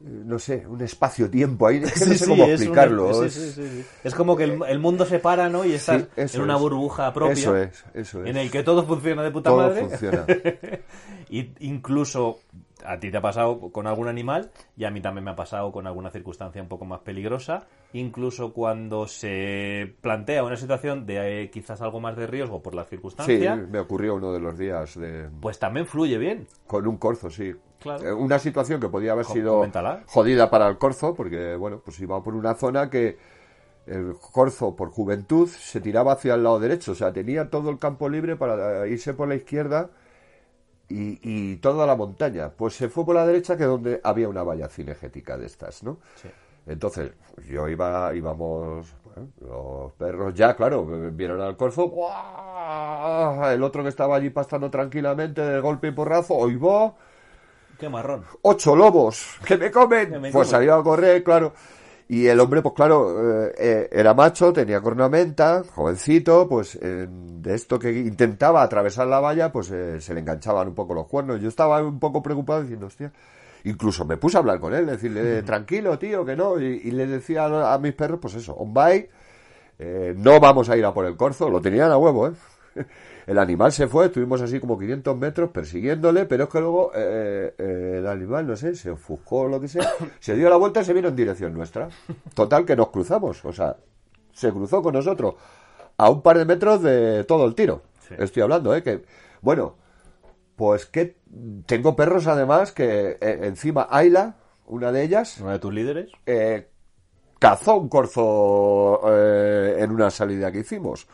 S4: No sé, un espacio-tiempo ahí. Es que no sé cómo explicarlo. es-
S3: sí, sí, sí. Es como que el, el mundo se para, ¿no? Y estás en una
S4: es.
S3: burbuja propia.
S4: Eso es, eso es.
S3: En el que todo funciona de puta
S4: Todo
S3: madre.
S4: funciona.
S3: y incluso a ti te ha pasado con algún animal y a mí también me ha pasado con alguna circunstancia un poco más peligrosa. Incluso cuando se plantea una situación de eh, quizás algo más de riesgo por la
S4: Sí,
S3: circunstancia,
S4: me ocurrió uno de los días de,
S3: pues también fluye bien.
S4: con un corzo, sí.
S3: Claro.
S4: Eh, Una situación que podía haber sido
S3: coméntala.
S4: jodida para el corzo, porque, bueno, pues iba por una zona que el corzo, por juventud, se tiraba hacia el lado derecho. O sea, tenía todo el campo libre para irse por la izquierda y, y toda la montaña. Pues se fue por la derecha, que donde había una valla cinegética de estas, ¿no?
S3: Sí.
S4: Entonces, yo iba, íbamos, bueno, los perros ya, claro, vieron al corzo, ¡guau! el otro que estaba allí pastando tranquilamente de golpe y porrazo, hoy va,
S3: Qué marrón.
S4: ocho lobos que me comen,
S3: Que me
S4: pues
S3: comen.
S4: salió a correr, claro. Y el hombre, pues claro, eh, eh, era macho, tenía cornamenta, jovencito, pues eh, de esto que intentaba atravesar la valla, pues eh, se le enganchaban un poco los cuernos. Yo estaba un poco preocupado diciendo, hostia, incluso me puse a hablar con él, decirle, tranquilo, tío, que no. Y, y le decía a, a mis perros, pues eso, on bye, eh, no vamos a ir a por el corzo, lo tenían a huevo, ¿eh? El animal se fue, estuvimos así como 500 metros persiguiéndole, pero es que luego eh, eh, el animal, no sé, se ofuscó o lo que sea, se dio la vuelta y se vino en dirección nuestra. Total, que nos cruzamos, o sea, se cruzó con nosotros a un par de metros de todo el tiro.
S3: Sí.
S4: Estoy hablando, ¿eh? Que, bueno, pues que tengo perros además que eh, encima Ayla, una de ellas,
S3: Uno de tus líderes.
S4: eh, cazó un corzo eh, en una salida que hicimos.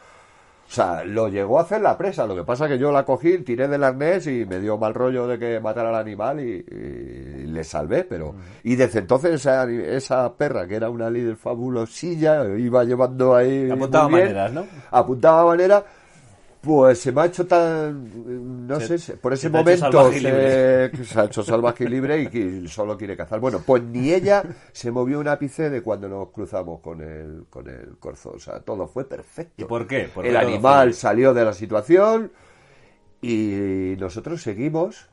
S4: O sea, lo llegó a hacer la presa. Lo que pasa que yo la cogí, tiré del arnés y me dio mal rollo de que matara al animal y, y le salvé. Pero y desde entonces esa, esa perra que era una líder fabulosilla iba llevando ahí
S3: Apuntaba maneras, ¿no?
S4: Apuntaba manera. Pues se me ha hecho tan, no
S3: Se-
S4: sé, por ese momento se- se ha hecho salvaje y libre y que solo quiere cazar. Bueno, pues ni ella se movió un ápice de cuando nos cruzamos con el, con el corzo. O sea, todo fue perfecto.
S3: ¿Y por qué? ¿Por
S4: el animal salió de la situación y nosotros seguimos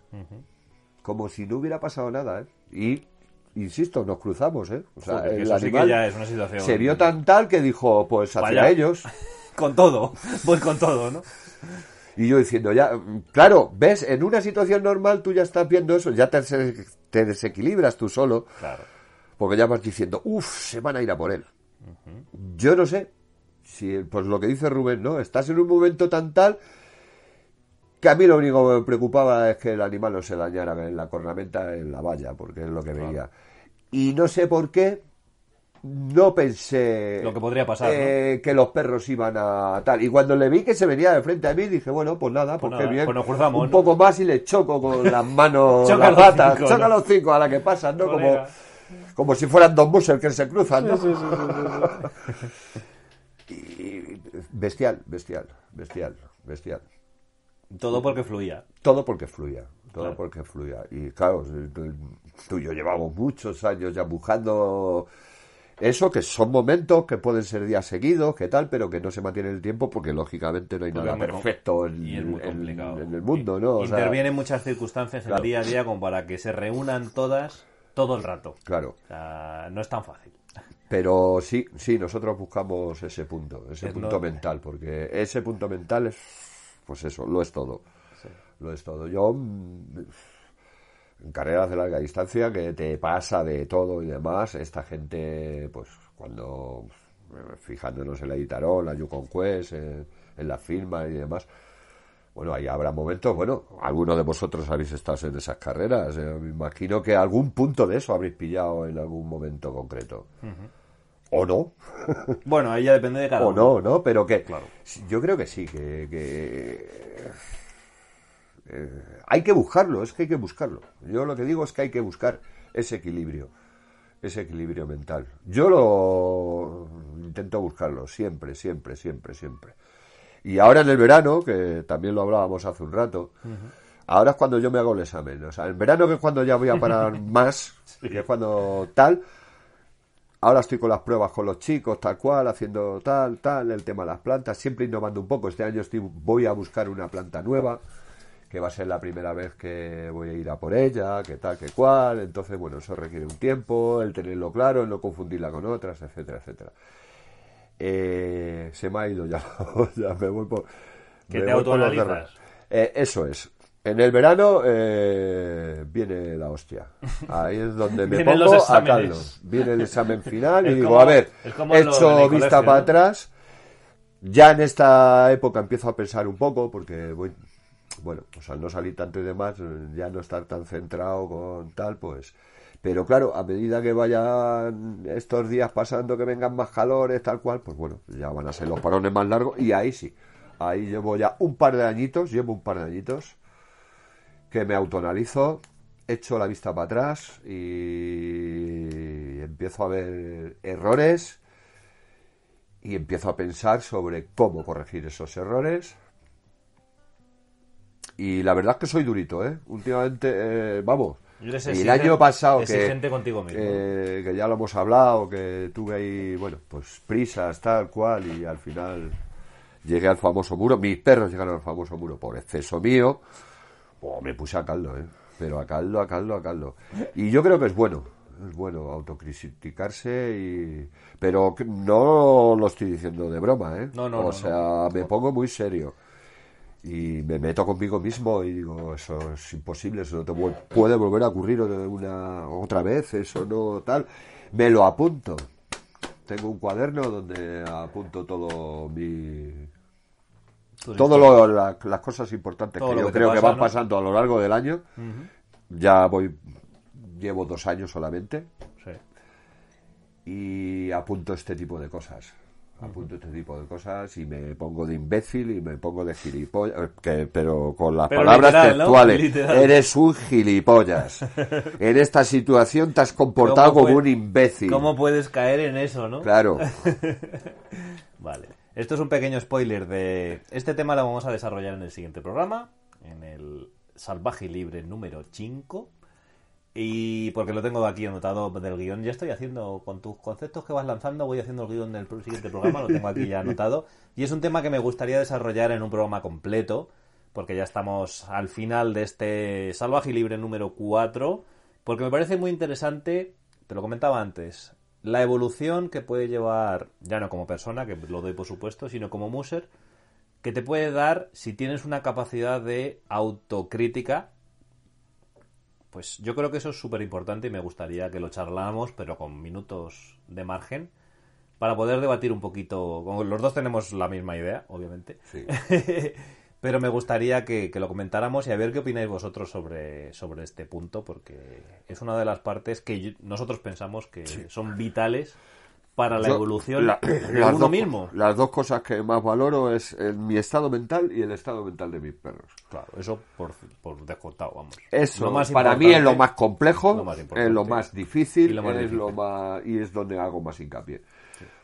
S4: como si no hubiera pasado nada. ¿eh? Y, insisto, nos cruzamos. ¿eh? O sea,
S3: Joder, que
S4: el
S3: eso sí que
S4: animal
S3: ya es una situación-
S4: se vio tan tal que dijo, pues hacia
S3: Vaya.
S4: ellos.
S3: Con todo. Pues con todo, ¿no?
S4: Y yo diciendo, ya, claro, ves, en una situación normal tú ya estás viendo eso, ya te, te desequilibras tú solo,
S3: Claro.
S4: porque ya vas diciendo, uff, se van a ir a por él. Yo no sé, si pues lo que dice Rubén, ¿no? Estás en un momento tan tal que a mí lo único que me preocupaba es que el animal no se dañara en la cornamenta, en la valla, porque es lo que veía. Y no sé por qué, no pensé
S3: Lo que podría pasar,
S4: eh, que los perros iban a tal. Y cuando le vi que se venía de frente a mí, dije, bueno, pues nada, pues,
S3: Pues nada,
S4: bien.
S3: pues nos cruzamos,
S4: Un
S3: ¿no?
S4: poco más y le choco con las manos,
S3: Choca
S4: las
S3: los
S4: patas,
S3: cinco,
S4: choca
S3: ¿no?
S4: los cinco a la que pasan, ¿no? Como,
S3: Colega.
S4: como si fueran dos buses que se cruzan, ¿no? Y bestial, bestial, bestial, bestial.
S3: Todo porque fluía.
S4: Todo porque fluía, todo
S3: Claro.
S4: porque fluía. Y claro, tú y yo llevamos muchos años ya buscando eso, que son momentos que pueden ser días seguidos, que tal, pero que no se mantiene el tiempo porque lógicamente no hay
S3: Porque
S4: nada perfecto en,
S3: y es muy
S4: en-
S3: complicado.
S4: en el mundo, ¿no? O sea,
S3: Intervienen muchas circunstancias en
S4: Claro.
S3: el día a día como para que se reúnan todas todo el rato.
S4: Claro,
S3: O sea, no es tan fácil.
S4: pero sí, sí, nosotros buscamos ese punto, ese
S3: Es
S4: punto
S3: no-
S4: mental, porque ese punto mental es, pues eso, lo es todo. Lo es todo. Yo, mm, en carreras de larga distancia, que te pasa de todo y demás, esta gente, pues cuando, eh, fijándonos en la Itarón, la Yukon Quest, en, en la firma y demás, bueno, ahí habrá momentos, bueno, algunos de vosotros habéis estado en esas carreras, eh, me imagino que algún punto de eso habréis pillado en algún momento concreto. O no,
S3: Bueno, ahí ya depende de cada
S4: o
S3: uno.
S4: no, ¿no? Pero que
S3: Claro.
S4: yo creo que sí, que, que, eh, hay que buscarlo, es que hay que buscarlo. Yo lo que digo es que hay que buscar ese equilibrio, ese equilibrio mental. Yo lo intento buscarlo siempre, siempre, siempre, siempre. Y ahora en el verano, que también lo hablábamos hace un rato, ahora es cuando yo me hago el examen. O sea, en verano que es cuando ya voy a parar más, que es cuando tal, Ahora estoy con las pruebas con los chicos, tal cual, haciendo tal, tal, el tema de las plantas, siempre innovando un poco. Este año estoy, voy a buscar una planta nueva, que va a ser la primera vez que voy a ir a por ella, que tal, que cual. Entonces, bueno, eso requiere un tiempo, el tenerlo claro, el no confundirla con otras, etcétera, etcétera. Eh, se me ha ido ya, ya me voy por...
S3: Que te autoanalizas.
S4: Eh, eso es. En el verano eh, viene la hostia. Ahí es donde me pongo a caldo. Viene el examen final y digo, a ver, he hecho vista
S3: colegio,
S4: para
S3: ¿no?
S4: atrás. Ya en esta época empiezo a pensar un poco porque voy, bueno, pues al no salir tanto y demás, ya no estar tan centrado con tal, pues. Pero claro, a medida que vayan estos días pasando, que vengan más calores, tal cual, pues bueno, ya van a ser los parones más largos y ahí sí. Ahí llevo ya un par de añitos, llevo un par de añitos que me autoanalizo, echo la vista para atrás y empiezo a ver errores y empiezo a pensar sobre cómo corregir esos errores. Y la verdad es que soy durito, ¿eh? Últimamente, eh, vamos.
S3: Y
S4: el año pasado que,
S3: contigo mismo.
S4: que, que ya lo hemos hablado, que tuve ahí, bueno, pues prisas, tal cual, y al final llegué al famoso muro. Mis perros llegaron al famoso muro por exceso mío. Oh, me puse a caldo, ¿eh? Pero a caldo, a caldo, a caldo. Y yo creo que es bueno, es bueno autocriticarse y... Pero no lo estoy diciendo de broma, ¿eh?
S3: No, no,
S4: O
S3: no,
S4: sea, me pongo muy serio. Y me meto conmigo mismo y digo, eso es imposible, eso no te vuel- puede volver a ocurrir una otra vez, eso no tal. Me lo apunto. Tengo un cuaderno donde apunto todo mi lo- la- las cosas importantes
S3: Todo
S4: que yo
S3: que
S4: creo que van
S3: ¿no?
S4: pasando a lo largo del año. Ya voy, llevo dos años solamente
S3: Sí.
S4: y apunto este tipo de cosas. Apunto este tipo de cosas y me pongo de imbécil y me pongo de gilipollas, eh, que, pero con las
S3: Pero
S4: palabras textuales. Eres un gilipollas. en esta situación te has comportado
S3: ¿Cómo
S4: como
S3: puede-
S4: un imbécil.
S3: ¿Cómo puedes caer en eso, no?
S4: Claro.
S3: Vale. Esto es un pequeño spoiler de... Este tema lo vamos a desarrollar en el siguiente programa, en el Salvaje y Libre número 5. Y porque lo tengo aquí anotado del guion, ya estoy haciendo, con tus conceptos que vas lanzando, voy haciendo el guion del siguiente programa, lo tengo aquí ya anotado. Y es un tema que me gustaría desarrollar en un programa completo, porque ya estamos al final de este Salvaje y Libre número 4, porque me parece muy interesante, te lo comentaba antes, la evolución que puede llevar, ya no como persona, que lo doy por supuesto, sino como muser, que te puede dar si tienes una capacidad de autocrítica. Pues yo creo que eso es súper importante y me gustaría que lo charláramos, pero con minutos de margen, para poder debatir un poquito. Los dos tenemos la misma idea, obviamente.
S4: Sí.
S3: Pero me gustaría que, que lo comentáramos y a ver qué opináis vosotros sobre, sobre este punto, porque es una de las partes que nosotros pensamos que son vitales para la
S4: Yo,
S3: evolución
S4: la-
S3: de
S4: las
S3: uno
S4: dos-
S3: mismo.
S4: Las dos cosas que más valoro es el- mi estado mental y el estado mental de mis perros.
S3: Claro, eso por, por descontado, vamos.
S4: Eso
S3: más
S4: para mí es lo más complejo,
S3: lo más
S4: es lo más difícil,
S3: Y lo más
S4: es
S3: difícil.
S4: lo más y es donde hago más hincapié.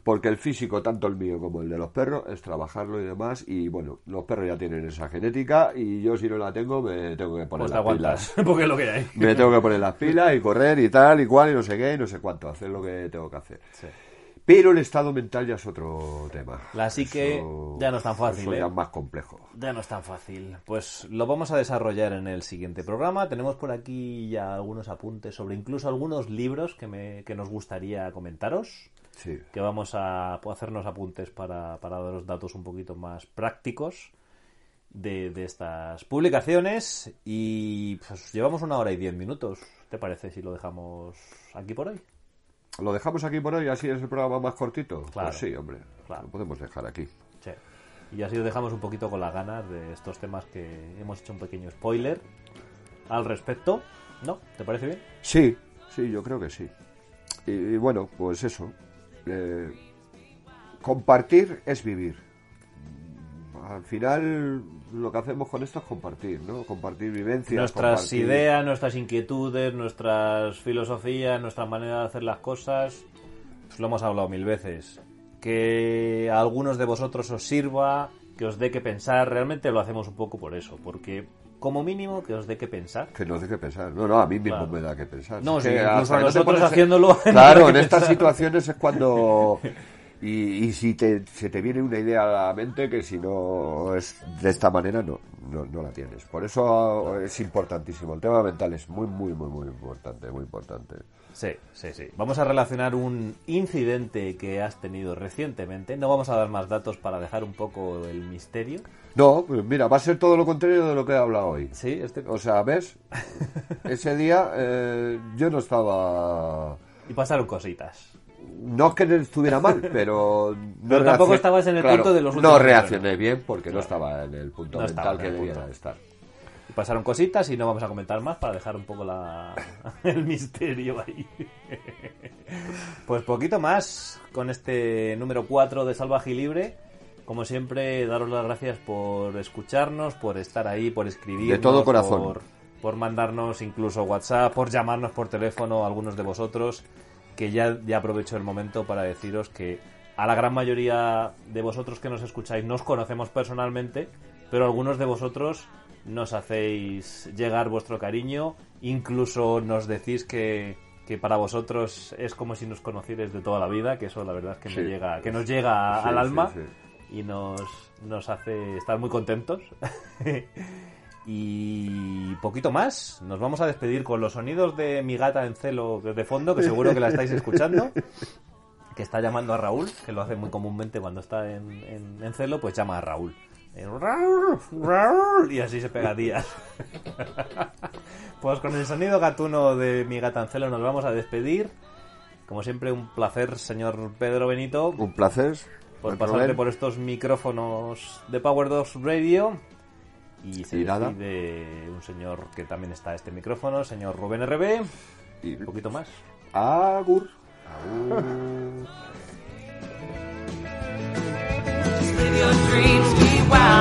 S4: Porque el físico, tanto el mío como el de los perros, es trabajarlo y demás. Y bueno, los perros ya tienen esa genética y yo si no la tengo me tengo que poner
S3: Pues
S4: las
S3: aguantas,
S4: pilas.
S3: porque es lo que hay.
S4: Me tengo que poner las pilas y correr y tal y cual y no sé qué y no sé cuánto, hacer lo que tengo que hacer.
S3: Sí.
S4: Pero el estado mental ya es otro tema.
S3: Psique
S4: Eso-
S3: ya no es tan fácil,
S4: Eso
S3: ¿eh?
S4: ya es más complejo.
S3: Ya no es tan fácil. Pues lo vamos a desarrollar en el siguiente programa. Tenemos por aquí ya algunos apuntes sobre incluso algunos libros que, me, que nos gustaría comentaros.
S4: Sí.
S3: Que vamos a hacernos apuntes para, para daros datos un poquito más prácticos de, de estas publicaciones. Y pues llevamos una hora y diez minutos. ¿Te parece si lo dejamos aquí por hoy?
S4: ¿Lo dejamos aquí por hoy? ¿Así es el programa más cortito?
S3: Claro.
S4: Pues sí, hombre.
S3: Claro.
S4: Lo podemos dejar aquí.
S3: Sí. Y así os dejamos un poquito con las ganas de estos temas que hemos hecho un pequeño spoiler al respecto. ¿No? ¿Te parece bien?
S4: Sí, sí, yo creo que sí. Y, y bueno, pues eso. Eh, compartir es vivir. Al final, lo que hacemos con esto es compartir, ¿no? Compartir vivencias.
S3: nuestras
S4: compartir-
S3: ideas, nuestras inquietudes, nuestras filosofías, nuestra manera de hacer las cosas, pues lo hemos hablado mil veces. Que a algunos de vosotros os sirva, que os dé que pensar, realmente lo hacemos un poco por eso, porque como mínimo que os dé que pensar.
S4: Que nos dé que pensar. No, no, a mí mismo
S3: Claro.
S4: me da que pensar.
S3: No, sí, incluso a
S4: que no
S3: nosotros
S4: pones-
S3: haciéndolo,
S4: Claro, en estas
S3: pensar.
S4: situaciones es cuando... Y, y si te, se te viene una idea a la mente que si no es de esta manera no, no, no la tienes. Por eso es importantísimo. El tema mental es muy, muy, muy, muy importante, muy importante.
S3: Sí, sí, sí. Vamos a relacionar un incidente que has tenido recientemente. No vamos a dar más datos para dejar un poco el misterio.
S4: No, pues mira, va a ser todo lo contrario de lo que he hablado hoy.
S3: Sí, este...
S4: O sea, ¿ves? Ese día eh, yo no estaba...
S3: Y pasaron cositas.
S4: No es que estuviera mal, pero... No
S3: Pero tampoco estabas en el
S4: Claro,
S3: punto de los
S4: No reaccioné bien porque no estaba en el punto
S3: No
S4: mental
S3: en
S4: que
S3: el
S4: debía
S3: punto.
S4: de estar.
S3: Y pasaron cositas y no vamos a comentar más para dejar un poco la... el misterio ahí. Pues poquito más con este número 4 de Salvaje y Libre. Como siempre, daros las gracias por escucharnos, por estar ahí, por escribir.
S4: De todo corazón.
S3: Por, por mandarnos incluso WhatsApp, por llamarnos por teléfono, algunos de vosotros. Que ya, ya aprovecho el momento para deciros que a la gran mayoría de vosotros que nos escucháis no os conocemos personalmente, pero algunos de vosotros nos hacéis llegar vuestro cariño, incluso nos decís que, que para vosotros es como si nos conocierais de toda la vida, que eso la verdad es que, me
S4: Sí.
S3: llega, que nos llega
S4: Sí,
S3: al alma
S4: sí.
S3: y nos, nos hace estar muy contentos. y poquito más, nos vamos a despedir con los sonidos de mi gata en celo de fondo, que seguro que la estáis escuchando. Que está llamando a Raúl, que lo hace muy comúnmente cuando está en, en- en celo, pues llama a Raúl. Eh, Raúl, Raúl, y así se pega días. Pues con el sonido gatuno de mi gata en celo nos vamos a despedir. Como siempre, un placer, señor Pedro Benito
S4: Un placer.
S3: por pasarte por estos micrófonos de Power Dogs Radio. Y se
S4: Y nada.
S3: un señor que también está a este micrófono, señor Rubén RB.
S4: Y-
S3: Un poquito más.
S4: Agur.
S2: Live